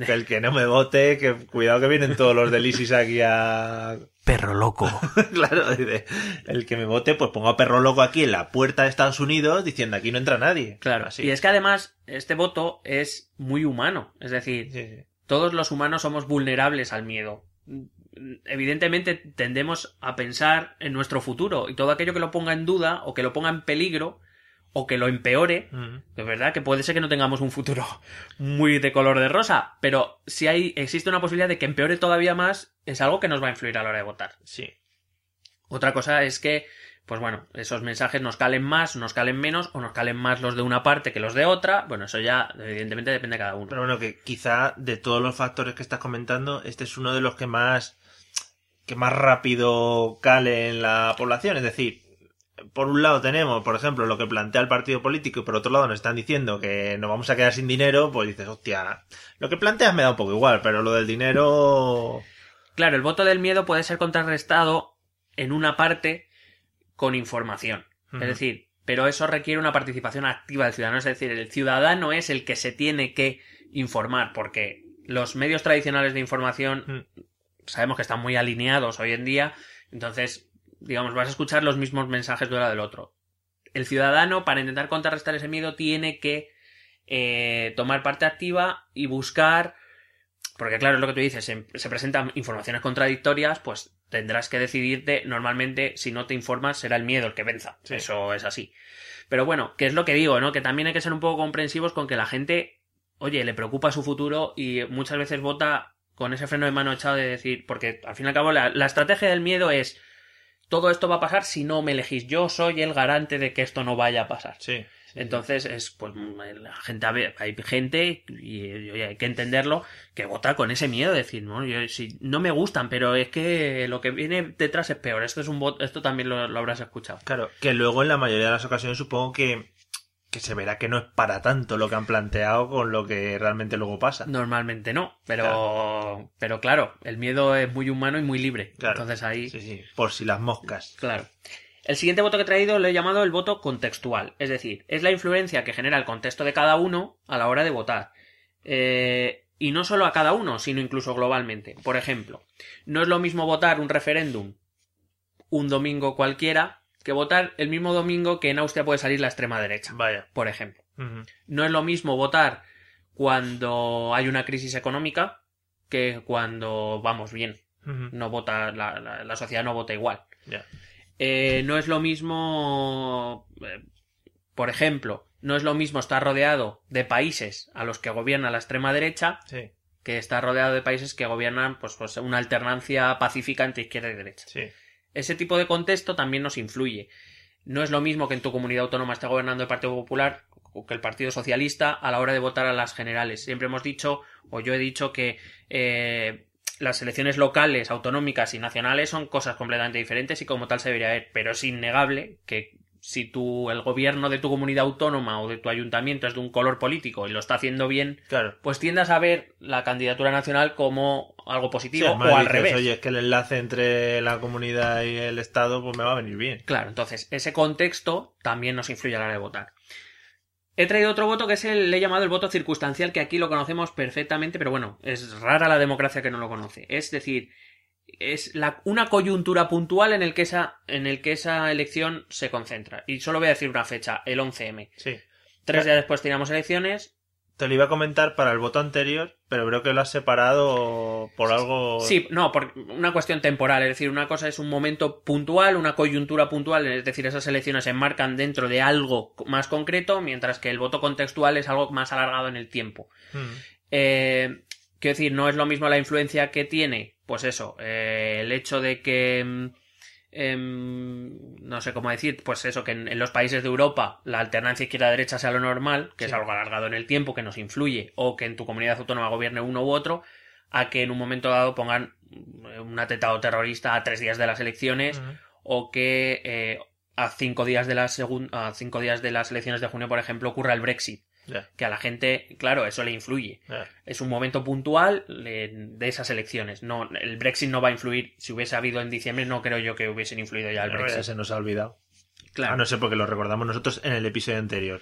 el que no me vote, que cuidado que vienen todos los del ISIS aquí a... perro loco. claro, dice, el que me vote, pues pongo a perro loco aquí en la puerta de Estados Unidos diciendo aquí no entra nadie. Claro. Así. Y es que además este voto es muy humano. Es decir, Sí, sí. Todos los humanos somos vulnerables al miedo. Evidentemente tendemos a pensar en nuestro futuro y todo aquello que lo ponga en duda o que lo ponga en peligro o que lo empeore, Ujú. es verdad que puede ser que no tengamos un futuro muy de color de rosa, pero si hay existe una posibilidad de que empeore todavía más, es algo que nos va a influir a la hora de votar. Sí. Otra cosa es que, pues bueno, esos mensajes nos calen más, nos calen menos, o nos calen más los de una parte que los de otra. Bueno, eso ya, evidentemente, depende de cada uno. Pero bueno, que quizá de todos los factores que estás comentando, este es uno de los que más que más rápido cale en la población. Es decir, por un lado tenemos, por ejemplo, lo que plantea el partido político y por otro lado nos están diciendo que nos vamos a quedar sin dinero, pues dices, hostia, lo que planteas me da un poco igual, pero lo del dinero... Claro, el voto del miedo puede ser contrarrestado en una parte con información. Es decir, pero eso requiere una participación activa del ciudadano. Es decir, el ciudadano es el que se tiene que informar, porque los medios tradicionales de información sabemos que están muy alineados hoy en día, entonces, digamos, vas a escuchar los mismos mensajes de uno del otro. El ciudadano, para intentar contrarrestar ese miedo, tiene que eh, tomar parte activa y buscar, porque claro, es lo que tú dices, se, se presentan informaciones contradictorias, pues tendrás que decidirte, normalmente, si no te informas, será el miedo el que venza. Sí. Eso es así. Pero bueno, que es lo que digo, ¿no? Que también hay que ser un poco comprensivos con que la gente, oye, le preocupa su futuro y muchas veces vota con ese freno de mano echado de decir, porque al fin y al cabo la, la estrategia del miedo es, todo esto va a pasar si no me elegís, yo soy el garante de que esto no vaya a pasar. Sí. Sí, Entonces es pues la gente a ver, hay gente y, y hay que entenderlo que vota con ese miedo de decir no yo si no me gustan pero es que lo que viene detrás es peor esto es un voto esto también lo, lo habrás escuchado Claro, que luego en la mayoría de las ocasiones supongo que, que se verá que no es para tanto lo que han planteado con lo que realmente luego pasa. normalmente no pero pero claro el miedo es muy humano y muy libre Claro. entonces ahí Sí, sí, por si las moscas. Claro. El siguiente voto que he traído lo he llamado el voto contextual, es decir, es la influencia que genera el contexto de cada uno a la hora de votar. Eh, y no solo a cada uno, sino incluso globalmente. Por ejemplo, no es lo mismo votar un referéndum un domingo cualquiera que votar el mismo domingo que en Austria puede salir la extrema derecha, Vaya. por ejemplo. No es lo mismo votar cuando hay una crisis económica que cuando vamos bien. No vota, la- la- la sociedad no vota igual. Eh, no es lo mismo, eh, por ejemplo, no es lo mismo estar rodeado de países a los que gobierna la extrema derecha Sí, que estar rodeado de países que gobiernan pues, pues una alternancia pacífica entre izquierda y derecha. sí. Ese tipo de contexto también nos influye. No es lo mismo que en tu comunidad autónoma esté gobernando el Partido Popular o que el Partido Socialista a la hora de votar a las generales. Siempre hemos dicho, o yo he dicho, que eh, las elecciones locales, autonómicas y nacionales son cosas completamente diferentes y como tal se debería ver. Pero es innegable que si tú, el gobierno de tu comunidad autónoma o de tu ayuntamiento es de un color político y lo está haciendo bien, Claro. pues tiendas a ver la candidatura nacional como algo positivo o al dices, revés. Oye, es que el enlace entre la comunidad y el Estado pues me va a venir bien. Claro, entonces ese contexto también nos influye a la hora de votar. He traído otro voto que es el, le he llamado el voto circunstancial, que aquí lo conocemos perfectamente, pero bueno, es rara la democracia que no lo conoce. Es decir, es la, una coyuntura puntual en el, que esa, en el que esa elección se concentra. Y solo voy a decir una fecha, el 11M. Sí. Tres días después teníamos elecciones. Te lo iba a comentar para el voto anterior, pero creo que lo has separado por algo. Sí, no, por una cuestión temporal. Es decir, una cosa es un momento puntual, una coyuntura puntual, es decir, esas elecciones se enmarcan dentro de algo más concreto, mientras que el voto contextual es algo más alargado en el tiempo. Mm. Eh, quiero decir, no es lo mismo la influencia que tiene, pues eso, eh, el hecho de que. Em, no sé cómo decir, pues eso, que en, en los países de Europa la alternancia izquierda-derecha sea lo normal, que es algo alargado en el tiempo, que nos influye, o que en tu comunidad autónoma gobierne uno u otro, a que en un momento dado pongan mm, un atentado terrorista a tres días de las elecciones, o que eh, a cinco días de las a cinco días de las elecciones de junio, por ejemplo, ocurra el Brexit. Que a la gente, claro, eso le influye es un momento puntual de esas elecciones. No, el Brexit no va a influir. Si hubiese habido en diciembre, no creo yo que hubiesen influido ya el Brexit. se nos ha olvidado. Claro. Ah, no sé porque lo recordamos nosotros en el episodio anterior.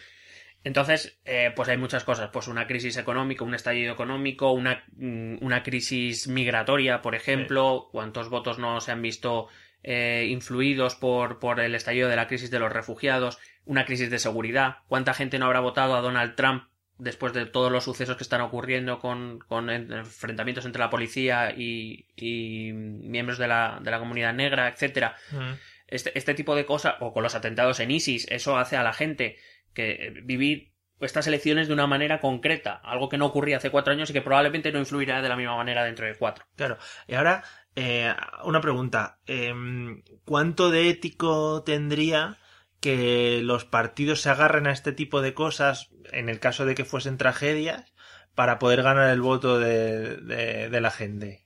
Entonces, eh, pues hay muchas cosas. Pues una crisis económica, un estallido económico, una, mm, una crisis migratoria, por ejemplo. ¿Cuántos votos no se han visto eh, influidos por, por el estallido de la crisis de los refugiados? Una crisis de seguridad. ¿Cuánta gente no habrá votado a Donald Trump después de todos los sucesos que están ocurriendo con, con en- enfrentamientos entre la policía y, y miembros de la, de la comunidad negra, etcétera? Mm. este, este tipo de cosas, o con los atentados en ISIS, eso hace a la gente que eh, vivir estas elecciones de una manera concreta, algo que no ocurría hace cuatro años y que probablemente no influirá de la misma manera dentro de cuatro. Claro. Y ahora, eh, una pregunta. Em, ¿Cuánto de ético tendría que los partidos se agarren a este tipo de cosas, en el caso de que fuesen tragedias, para poder ganar el voto de, de- de la gente?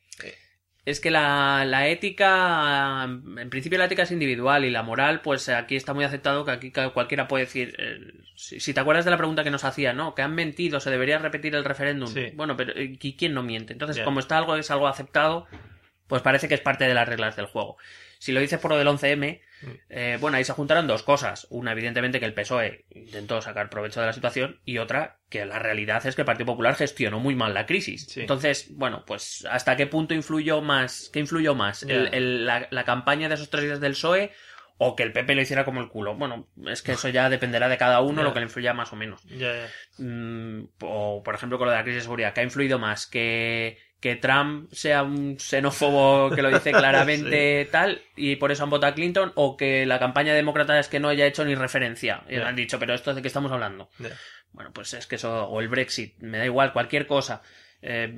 Es que la, la ética, en principio la ética es individual y la moral, pues aquí está muy aceptado que aquí cualquiera puede decir, eh, si, si te acuerdas de la pregunta que nos hacía, ¿no? Que han mentido, se debería repetir el referéndum. Sí. Bueno, pero eh, ¿y quién no miente? Entonces, como está algo, es algo aceptado, pues parece que es parte de las reglas del juego. Si lo dices por lo del 11M, Mm. eh, bueno, ahí se juntaron dos cosas. Una, evidentemente, que el PSOE intentó sacar provecho de la situación y otra, que la realidad es que el Partido Popular gestionó muy mal la crisis. Sí. Entonces, bueno, pues ¿hasta qué punto influyó más? ¿Qué influyó más? El- el- la, la campaña de esos tres días del PSOE o que el PP lo hiciera como el culo? Bueno, es que eso ya dependerá de cada uno lo que le influya más o menos. Mm, o por ejemplo con lo de la crisis de seguridad, ¿qué ha influido más? Que, que Trump sea un xenófobo que lo dice claramente tal y por eso han votado a Clinton o que la campaña demócrata es que no haya hecho ni referencia y le han dicho, pero esto de qué estamos hablando. Bueno, pues es que eso, o el Brexit, me da igual, cualquier cosa. Eh,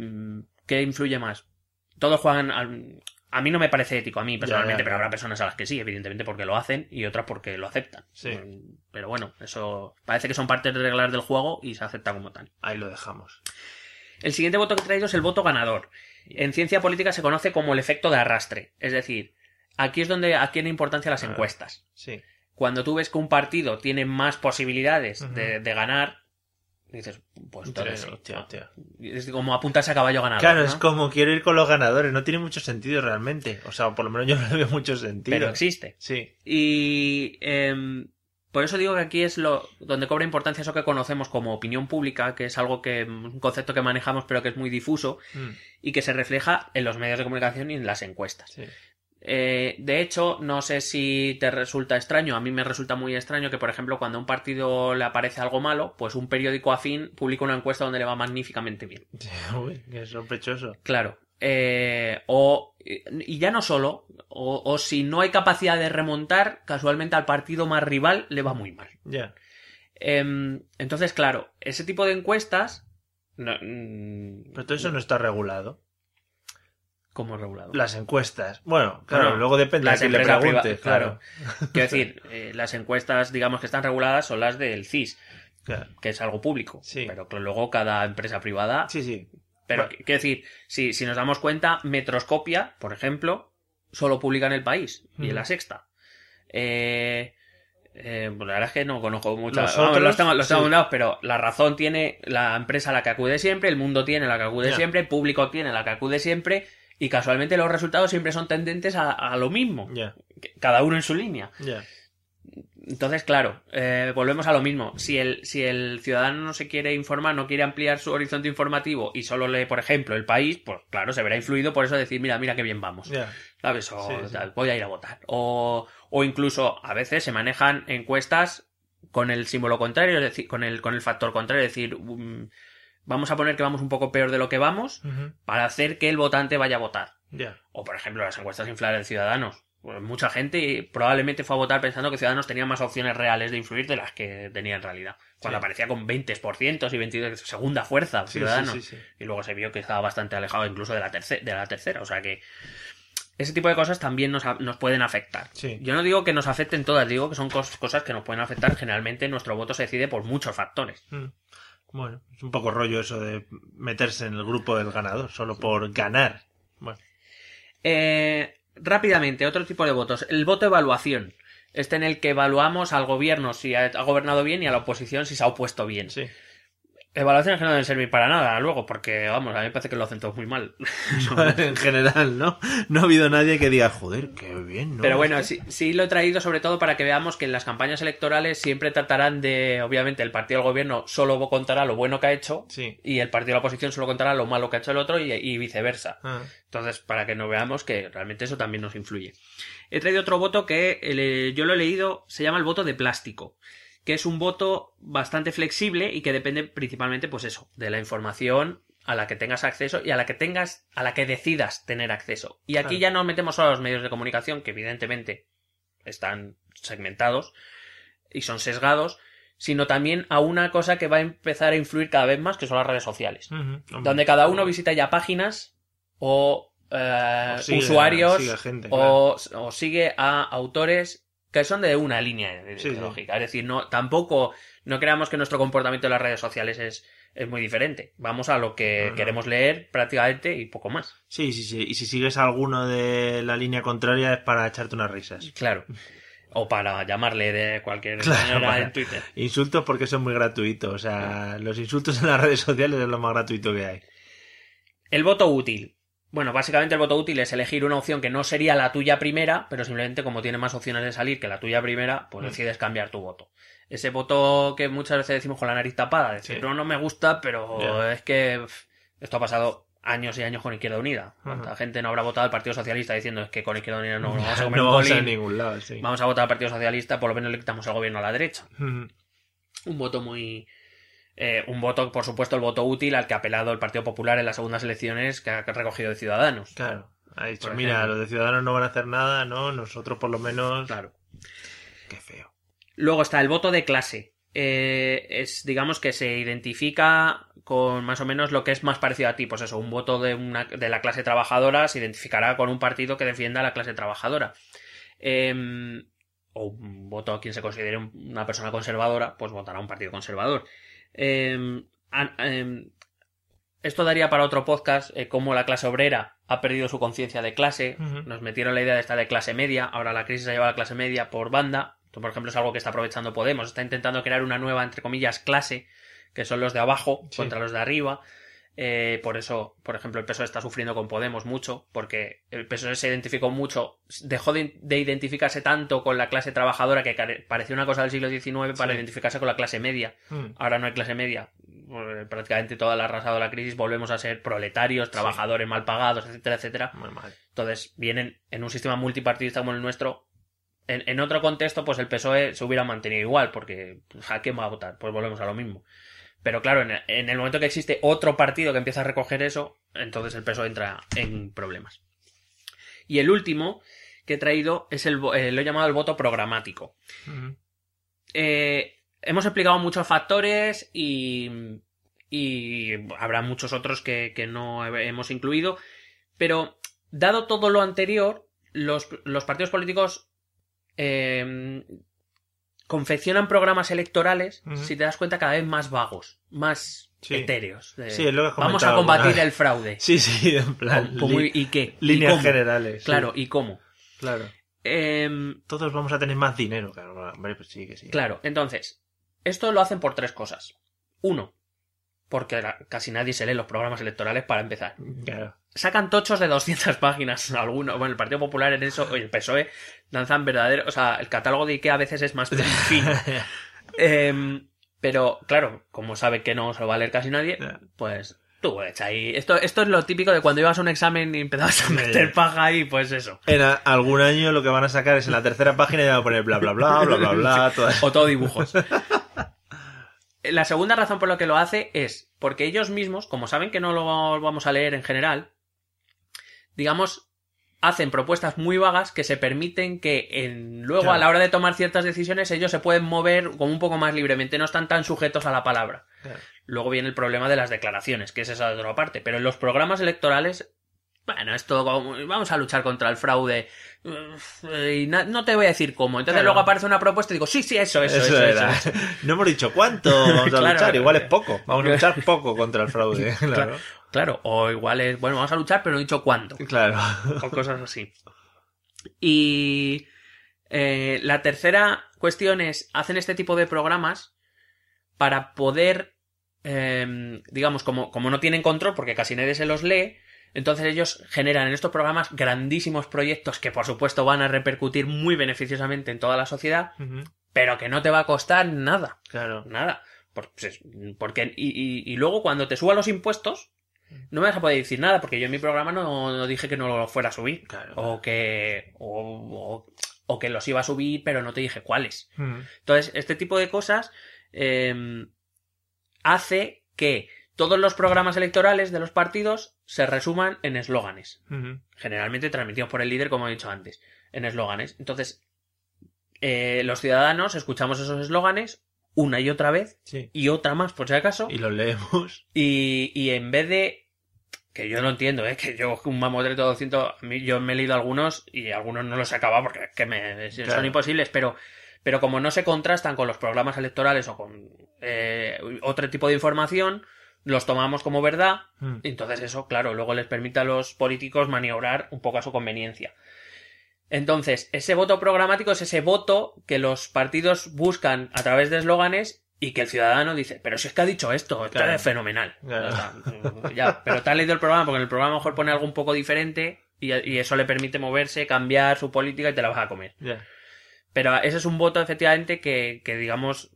¿Qué influye más? Todos juegan al- A mí no me parece ético, a mí personalmente, pero habrá personas a las que sí, evidentemente porque lo hacen y otras porque lo aceptan. Sí. Mm, Pero bueno, eso parece que son partes de reglas del juego y se acepta como tal. Ahí lo dejamos. El siguiente voto que he traído es el voto ganador. En ciencia política se conoce como el efecto de arrastre. Es decir, aquí es donde adquieren importancia las Ah. encuestas. Sí. Cuando tú ves que un partido tiene más posibilidades de, de ganar, dices, pues entonces sí. Hostia, hostia. Es como apuntarse a caballo ganador. Claro, ¿no? es como quiero ir con los ganadores. No tiene mucho sentido realmente. O sea, por lo menos yo no le veo mucho sentido. Pero existe. Sí. Y em, por eso digo que aquí es lo donde cobra importancia eso que conocemos como opinión pública, que es algo que un concepto que manejamos pero que es muy difuso Mm, y que se refleja en los medios de comunicación y en las encuestas. sí. Eh, de hecho, no sé si te resulta extraño, a mí me resulta muy extraño que, por ejemplo, cuando a un partido le aparece algo malo, pues un periódico afín publica una encuesta donde le va magníficamente bien. Uy, qué sospechoso. Claro. Eh, o, y ya no solo, o, o si no hay capacidad de remontar, casualmente al partido más rival le va muy mal. Ya. Em, entonces, claro, ese tipo de encuestas, no, mm, Pero todo eso no está regulado. como regulado. Las encuestas. Bueno, claro, Bueno, luego depende de quién le priva- claro. Quiero decir, eh, las encuestas, digamos que están reguladas, son las del CIS, Claro. que es algo público. Sí. Pero que luego cada empresa privada. Sí, sí. Pero Bueno. quiero decir, si, si nos damos cuenta, Metroscopia, por ejemplo, solo publica en el país y en la sexta. Eh, eh, pues la verdad es que no conozco mucho. Los Vamos, otros, los sí. apuntados, pero la razón tiene la empresa a la que acude siempre, el mundo tiene la que acude siempre, el público tiene la que acude siempre, y casualmente los resultados siempre son tendentes a, a lo mismo, cada uno en su línea. Entonces, claro, eh, volvemos a lo mismo. Si el, si el ciudadano no se quiere informar, no quiere ampliar su horizonte informativo y solo lee, por ejemplo, el país, pues claro, se verá influido por eso decir, mira, mira qué bien vamos. Ya. ¿Sabes? O Sí, sí. tal, voy a ir a votar. O, o incluso a veces se manejan encuestas con el símbolo contrario, es decir, con el, con el factor contrario, es decir, um, vamos a poner que vamos un poco peor de lo que vamos para hacer que el votante vaya a votar. Ya. O, por ejemplo, las encuestas infladas de Ciudadanos. Pues mucha gente probablemente fue a votar pensando que Ciudadanos tenía más opciones reales de influir de las que tenía en realidad. Cuando Sí. aparecía con 20% y 22% segunda fuerza Ciudadanos. sí, sí. Y luego se vio que estaba bastante alejado incluso de la, terce- de la tercera. O sea que ese tipo de cosas también nos, nos pueden afectar. Sí. Yo no digo que nos afecten todas, digo que son cos- cosas que nos pueden afectar. Generalmente nuestro voto se decide por muchos factores. Mm. Bueno, es un poco rollo eso de meterse en el grupo del ganador, solo por ganar. Bueno, Eh, rápidamente, otro tipo de votos. El voto evaluación. Este en el que evaluamos al gobierno si ha, gobernado bien y a la oposición si se ha opuesto bien. sí. Evaluaciones que no deben servir para nada luego, porque vamos, a mí me parece que lo hacen todos muy mal. en general, ¿no? No ha habido nadie que diga, joder, qué bien, ¿no? Pero bueno, sí, sí lo he traído sobre todo para que veamos que en las campañas electorales siempre tratarán de, obviamente, el partido del gobierno solo contará lo bueno que ha hecho Sí. y el partido de la oposición solo contará lo malo que ha hecho el otro y, y viceversa. Ah, Entonces, para que no veamos que realmente eso también nos influye. He traído otro voto que eh, yo lo he leído, se llama el voto de plástico, que es un voto bastante flexible y que depende principalmente, pues eso, de la información a la que tengas acceso y a la que tengas, a la que decidas tener acceso. Y aquí Claro. ya no metemos solo a los medios de comunicación, que evidentemente están segmentados y son sesgados, sino también a una cosa que va a empezar a influir cada vez más, que son las redes sociales donde cada uno visita ya páginas o, eh, O sigue- usuarios sigue gente, claro. o, o sigue a autores que son de una línea Sí, ideológica. Es decir, no, tampoco no creamos que nuestro comportamiento en las redes sociales es, es muy diferente. Vamos a lo que No, no. queremos leer prácticamente y poco más. Sí, sí, sí. Y si sigues a alguno de la línea contraria es para echarte unas risas. Claro. O para llamarle de cualquier Claro, para- en Twitter. Insultos porque son muy gratuitos. O sea, los insultos en las redes sociales es lo más gratuito que hay. El voto útil. Bueno, básicamente el voto útil es elegir una opción que no sería la tuya primera, pero simplemente como tiene más opciones de salir que la tuya primera, pues Mm. decides cambiar tu voto. Ese voto que muchas veces decimos con la nariz tapada, decir, Sí. no, no me gusta, pero es que esto ha pasado años y años con Izquierda Unida. ¿Cuánta Ajá. gente no habrá votado al Partido Socialista diciendo es que con Izquierda Unida no, no vamos a comer no vamos a ningún lado, sí. vamos a votar al Partido Socialista, por lo menos le quitamos el gobierno a la derecha un voto muy eh, un voto por supuesto el voto útil al que ha apelado el Partido Popular en las segundas elecciones que ha recogido de Ciudadanos Claro. Ha dicho, Por mira, ejemplo. los de Ciudadanos no van a hacer nada, ¿no? Nosotros por lo menos... claro Qué feo. luego está el voto de clase Eh, es digamos que se identifica con más o menos lo que es más parecido a ti pues eso un voto de una de la clase trabajadora se identificará con un partido que defienda a la clase trabajadora Em, o un voto a quien se considere un- una persona conservadora, pues votará a un partido conservador. Em, esto daría para otro podcast, eh, cómo la clase obrera ha perdido su conciencia de clase. Nos metieron la idea de estar de clase media, ahora la crisis ha llevado a la clase media por banda. Esto, por ejemplo, es algo que está aprovechando Podemos. Está intentando crear una nueva, entre comillas, clase, que son los de abajo Sí. contra los de arriba. Eh, por eso, por ejemplo, el PSOE está sufriendo con Podemos mucho, porque el PSOE se identificó mucho, dejó de, de identificarse tanto con la clase trabajadora que parecía una cosa del siglo XIX para Sí. identificarse con la clase media. Mm. Ahora no hay clase media. Eh, Prácticamente toda la arrasado la crisis, volvemos a ser proletarios, trabajadores mal pagados, etcétera, etcétera. Muy mal. Entonces, vienen en un sistema multipartidista como el nuestro. En, en otro contexto, pues el PSOE se hubiera mantenido igual, porque pues, ¿a quién va a votar? Pues volvemos a lo mismo. Pero claro, en, el momento que existe otro partido que empieza a recoger eso, entonces el PSOE entra en problemas. Y el último que he traído es el, eh, lo he llamado el voto programático. Eh, hemos explicado muchos factores y, y habrá muchos otros que, que no he- hemos incluido, pero dado todo lo anterior, los, los partidos políticos eh, confeccionan programas electorales, si te das cuenta, cada vez más vagos, más Sí. etéreos. de, Sí, es lo que Vamos a combatir el fraude. Sí, sí, en plan... ¿Cómo li- y- ¿Y qué? ¿Y líneas generales. sí. Claro, ¿y cómo? Claro. Em, Todos vamos a tener más dinero. Claro, hombre, pues sí, que sí. Claro, entonces, esto lo hacen por tres cosas. Uno, porque casi nadie se lee los programas electorales para empezar. Claro. Sacan tochos de 200 páginas, algunos. Bueno, el Partido Popular en eso, y el PSOE, lanzan verdadero. O sea, el catálogo de IKEA a veces es más fino. Em, pero, claro, como sabe que no se lo va a leer casi nadie, pues tú echa ahí. Esto, esto es lo típico de cuando ibas a un examen y empezabas a meter paja ahí, pues eso. En a- algún año lo que van a sacar es en la tercera página y van a poner bla bla bla, bla bla bla, todas- O todo dibujos. La segunda razón por la que lo hace es porque ellos mismos, como saben que no lo vamos a leer en general, digamos, hacen propuestas muy vagas que se permiten que en, luego Claro. a la hora de tomar ciertas decisiones ellos se pueden mover como un poco más libremente, no están tan sujetos a la palabra. Claro. Luego viene el problema de las declaraciones, que es esa de otra parte. Pero en los programas electorales, bueno, esto vamos a luchar contra el fraude. Y no te voy a decir cómo. Entonces Claro. luego aparece una propuesta y digo, sí, sí, eso, eso, eso, Eso era. eso. No hemos dicho cuánto vamos a luchar, igual es poco. Vamos a luchar poco contra el fraude. Claro. Claro, o igual es, bueno, vamos a luchar, pero no he dicho cuándo. Claro. o cosas así. Y eh, la tercera cuestión es, hacen este tipo de programas para poder, eh, digamos, como, como no tienen control, porque casi nadie se los lee, entonces ellos generan en estos programas grandísimos proyectos que por supuesto van a repercutir muy beneficiosamente en toda la sociedad, pero que no te va a costar nada. Claro. Nada. Por- porque, y, y- y luego cuando te suban los impuestos, no me vas a poder decir nada, porque yo en mi programa no, no dije que no lo fuera a subir. Claro. O que. O, o- o que los iba a subir, pero no te dije cuáles. Entonces, este tipo de cosas eh, hace que todos los programas electorales de los partidos se resuman en eslóganes. Generalmente transmitidos por el líder, como he dicho antes. En eslóganes. Entonces, eh, los ciudadanos escuchamos esos eslóganes una y otra vez Sí. y otra más, por si acaso. Y los leemos. Y, y en vez de. Que yo no entiendo, ¿eh? Que yo, un mamotreto de 200. A mí, yo me he leído algunos y algunos no los he acabado porque que me, son imposibles, pero. Pero como no se contrastan con los programas electorales o con eh, otro tipo de información, los tomamos como verdad. Mm. Entonces eso, claro, luego les permite a los políticos maniobrar un poco a su conveniencia. Entonces, ese voto programático es ese voto que los partidos buscan a través de eslóganes y que el ciudadano dice, pero si es que ha dicho esto, Claro. es fenomenal. Claro. Ya pero te has leído el programa porque en el programa a lo mejor pone algo un poco diferente y, y eso le permite moverse, cambiar su política y te la vas a comer. Pero ese es un voto, efectivamente, que, que digamos,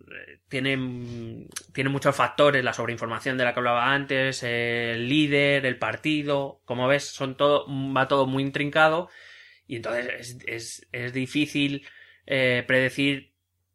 tiene, tiene muchos factores, la sobreinformación de la que hablaba antes, el líder, el partido, como ves, son todo, va todo muy intrincado y entonces es, es, es difícil eh, predecir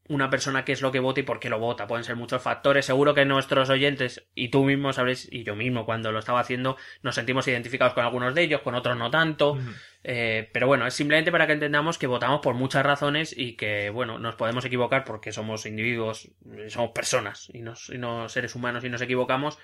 una persona qué es lo que vota y por qué lo vota. Pueden ser muchos factores. Seguro que nuestros oyentes, y tú mismo sabréis, y yo mismo cuando lo estaba haciendo, nos sentimos identificados con algunos de ellos, con otros no tanto. Eh, pero bueno, es simplemente para que entendamos que votamos por muchas razones y que, bueno, nos podemos equivocar porque somos individuos, somos personas y no, y no seres humanos y nos equivocamos.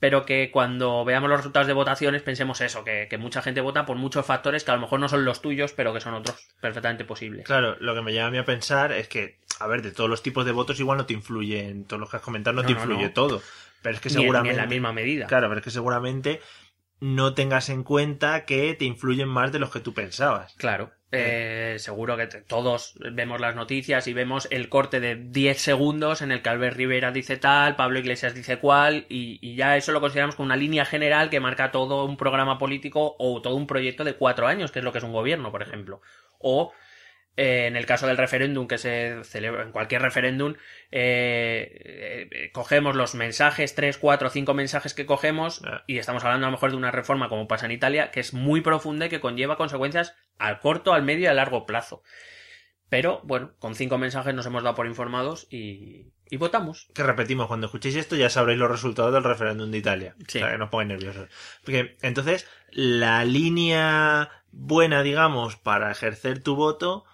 Pero que cuando veamos los resultados de votaciones pensemos eso, que, que mucha gente vota por muchos factores que a lo mejor no son los tuyos, pero que son otros perfectamente posibles. Claro, lo que me lleva a mí a pensar es que, a ver, de todos los tipos de votos igual no te influyen, todos los que has comentado no, No, te influye no. todo. Pero es que Ni en- ni seguramente... en la misma medida. Claro, pero es que seguramente no tengas en cuenta que te influyen más de los que tú pensabas. Claro. Eh, seguro que todos vemos las noticias y vemos el corte de 10 segundos en el que Albert Rivera dice tal, Pablo Iglesias dice cual, y, y ya eso lo consideramos como una línea general que marca todo un programa político o todo un proyecto de cuatro años, que es lo que es un gobierno, por ejemplo. O eh, en el caso del referéndum que se celebra en cualquier referéndum, eh, eh, cogemos los mensajes, tres, cuatro, cinco mensajes que cogemos Ah. y estamos hablando a lo mejor de una reforma como pasa en Italia, que es muy profunda y que conlleva consecuencias al corto, al medio y a largo plazo. Pero bueno, con cinco mensajes nos hemos dado por informados y, y votamos. Que repetimos, cuando escuchéis esto ya sabréis los resultados del referéndum de Italia. Sí. O sea, que no os pongáis nerviosos. Porque entonces, la línea buena, digamos, para ejercer tu voto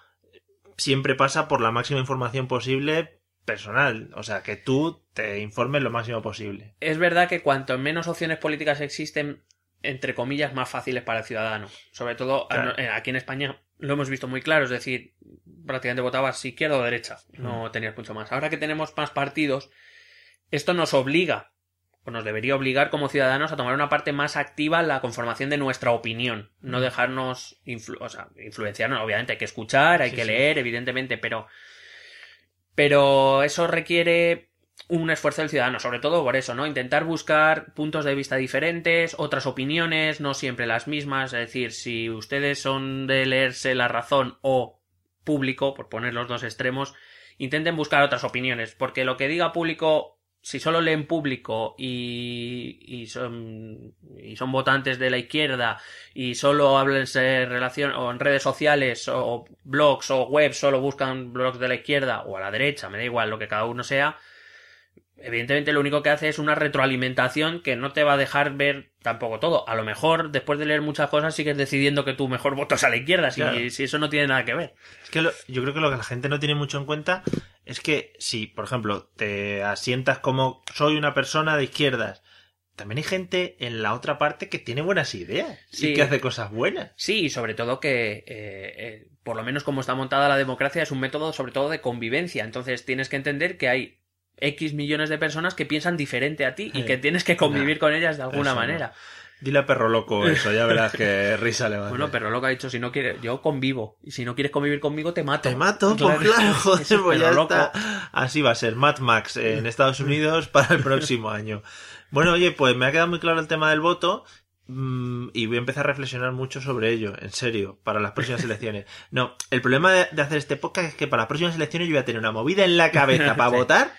siempre pasa por la máxima información posible personal. O sea, que tú te informes lo máximo posible. Es verdad que cuanto menos opciones políticas existen, entre comillas, más fáciles para el ciudadano. Sobre todo Claro. eh, aquí en España lo hemos visto muy claro, es decir, prácticamente votabas izquierda o derecha, no tenías mucho más. Ahora que tenemos más partidos, esto nos obliga, o nos debería obligar como ciudadanos a tomar una parte más activa en la conformación de nuestra opinión, no dejarnos influ- o sea, influenciarnos, obviamente hay que escuchar, hay Sí, que sí. leer, evidentemente, pero pero eso requiere un esfuerzo del ciudadano, sobre todo por eso, ¿no? Intentar buscar puntos de vista diferentes, otras opiniones, no siempre las mismas, es decir, si ustedes son de leerse La Razón o Público, por poner los dos extremos, intenten buscar otras opiniones, porque lo que diga Público, si solo leen Público y, y son y son votantes de la izquierda y solo hablan en relación o en redes sociales o blogs o webs solo buscan blogs de la izquierda o a la derecha, me da igual lo que cada uno sea, evidentemente lo único que hace es una retroalimentación que no te va a dejar ver tampoco todo. A lo mejor después de leer muchas cosas sigues decidiendo que tu mejor voto es a la izquierda, si, eso no tiene nada que ver. Es que lo- yo creo que lo que la gente no tiene mucho en cuenta es que si, por ejemplo, te asientas como soy una persona de izquierdas, también hay gente en la otra parte que tiene buenas ideas Sí. y que hace cosas buenas. Sí, y sobre todo que, eh, eh, por lo menos como está montada la democracia, es un método sobre todo de convivencia. Entonces tienes que entender que hay X millones de personas que piensan diferente a ti y que tienes que convivir con ellas de alguna Eso no. manera. Dile a perro loco eso, ya verás que risa le va Bueno, hacer. pero lo que ha dicho, si no quieres, yo convivo. Y si no quieres convivir conmigo, te mato. Te mato, pues claro, joder, pues perro ya loco. está. Así va a ser, Mad Max en Estados Unidos para el próximo año. Bueno, oye, pues me ha quedado muy claro el tema del voto mm, y voy a empezar a reflexionar mucho sobre ello, en serio, para las próximas elecciones. No, el problema de, de hacer este podcast es que para las próximas elecciones yo voy a tener una movida en la cabeza para Sí. votar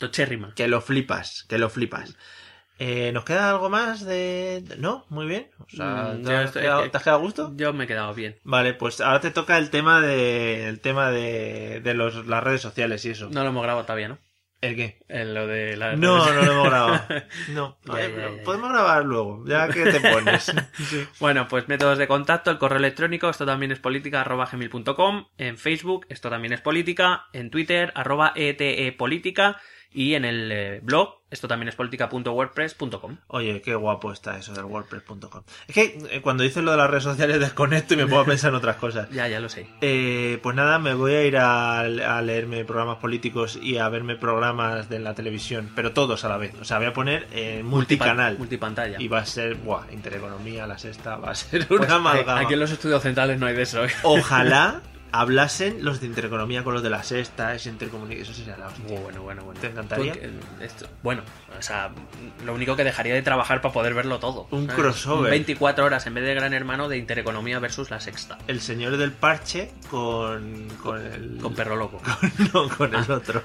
Tochérrima. que lo flipas, que lo flipas. Eh, ¿Nos queda algo más de...? ¿No? Muy bien. O sea, Mm, ¿te, has quedado, es que- te has quedado a gusto? Yo me he quedado bien. Vale, pues ahora te toca el tema de el tema de, de los, las redes sociales y eso. No lo hemos grabado todavía, ¿no? ¿El qué? En lo de la... No, no lo hemos grabado. No, Ya, ya, ya, podemos grabar luego, ya que te pones. Sí. Bueno, pues métodos de contacto, el correo electrónico, esto también es política, arroba gmail.com, en Facebook, esto también es política, en Twitter, arroba ETE política, y en el eh, blog, esto también es política.wordpress.com. Oye, qué guapo está eso del wordpress.com. Es que eh, cuando dices lo de las redes sociales desconecto y me puedo pensar en otras cosas. Ya, ya lo sé. Eh, pues nada, me voy a ir a, a leerme programas políticos y a verme programas de la televisión, pero todos a la vez. O sea, voy a poner eh, multicanal. Multipantalla. Y va a ser, buah, Intereconomía, la sexta, va a ser Pues, una amalgama. aquí en los estudios centrales no hay de eso. ¿eh? Ojalá, hablasen los de intereconomía con los de la sexta, ese intercomunicación, eso sería la hostia. Bueno, bueno, bueno. ¿Te encantaría? Porque, esto- bueno, o sea, lo único que dejaría de trabajar para poder verlo todo. Un ¿sabes? crossover. 24 horas en vez de Gran Hermano de Intereconomía versus La Sexta. El señor del parche con, con el... Con Perro Loco. no, con el otro,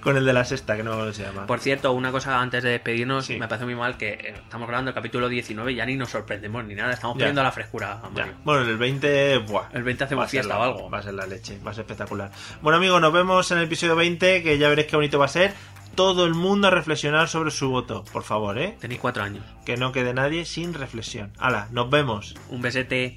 con el de la sexta, que no me acuerdo cómo se llama. Por cierto, una cosa antes de despedirnos, Sí. me parece muy mal que eh, estamos grabando el capítulo 19 y ya ni nos sorprendemos ni nada. Estamos Ya. pidiendo la frescura. Mario. Bueno, en el 20, buah. El 20 hacemos fiesta o algo. Va a ser la leche, va a ser espectacular. Bueno, amigos, nos vemos en el episodio 20, que ya veréis qué bonito va a ser. Todo el mundo a reflexionar sobre su voto, por favor, ¿eh? Tenéis cuatro años. Que no quede nadie sin reflexión. Hala, nos vemos. Un besete.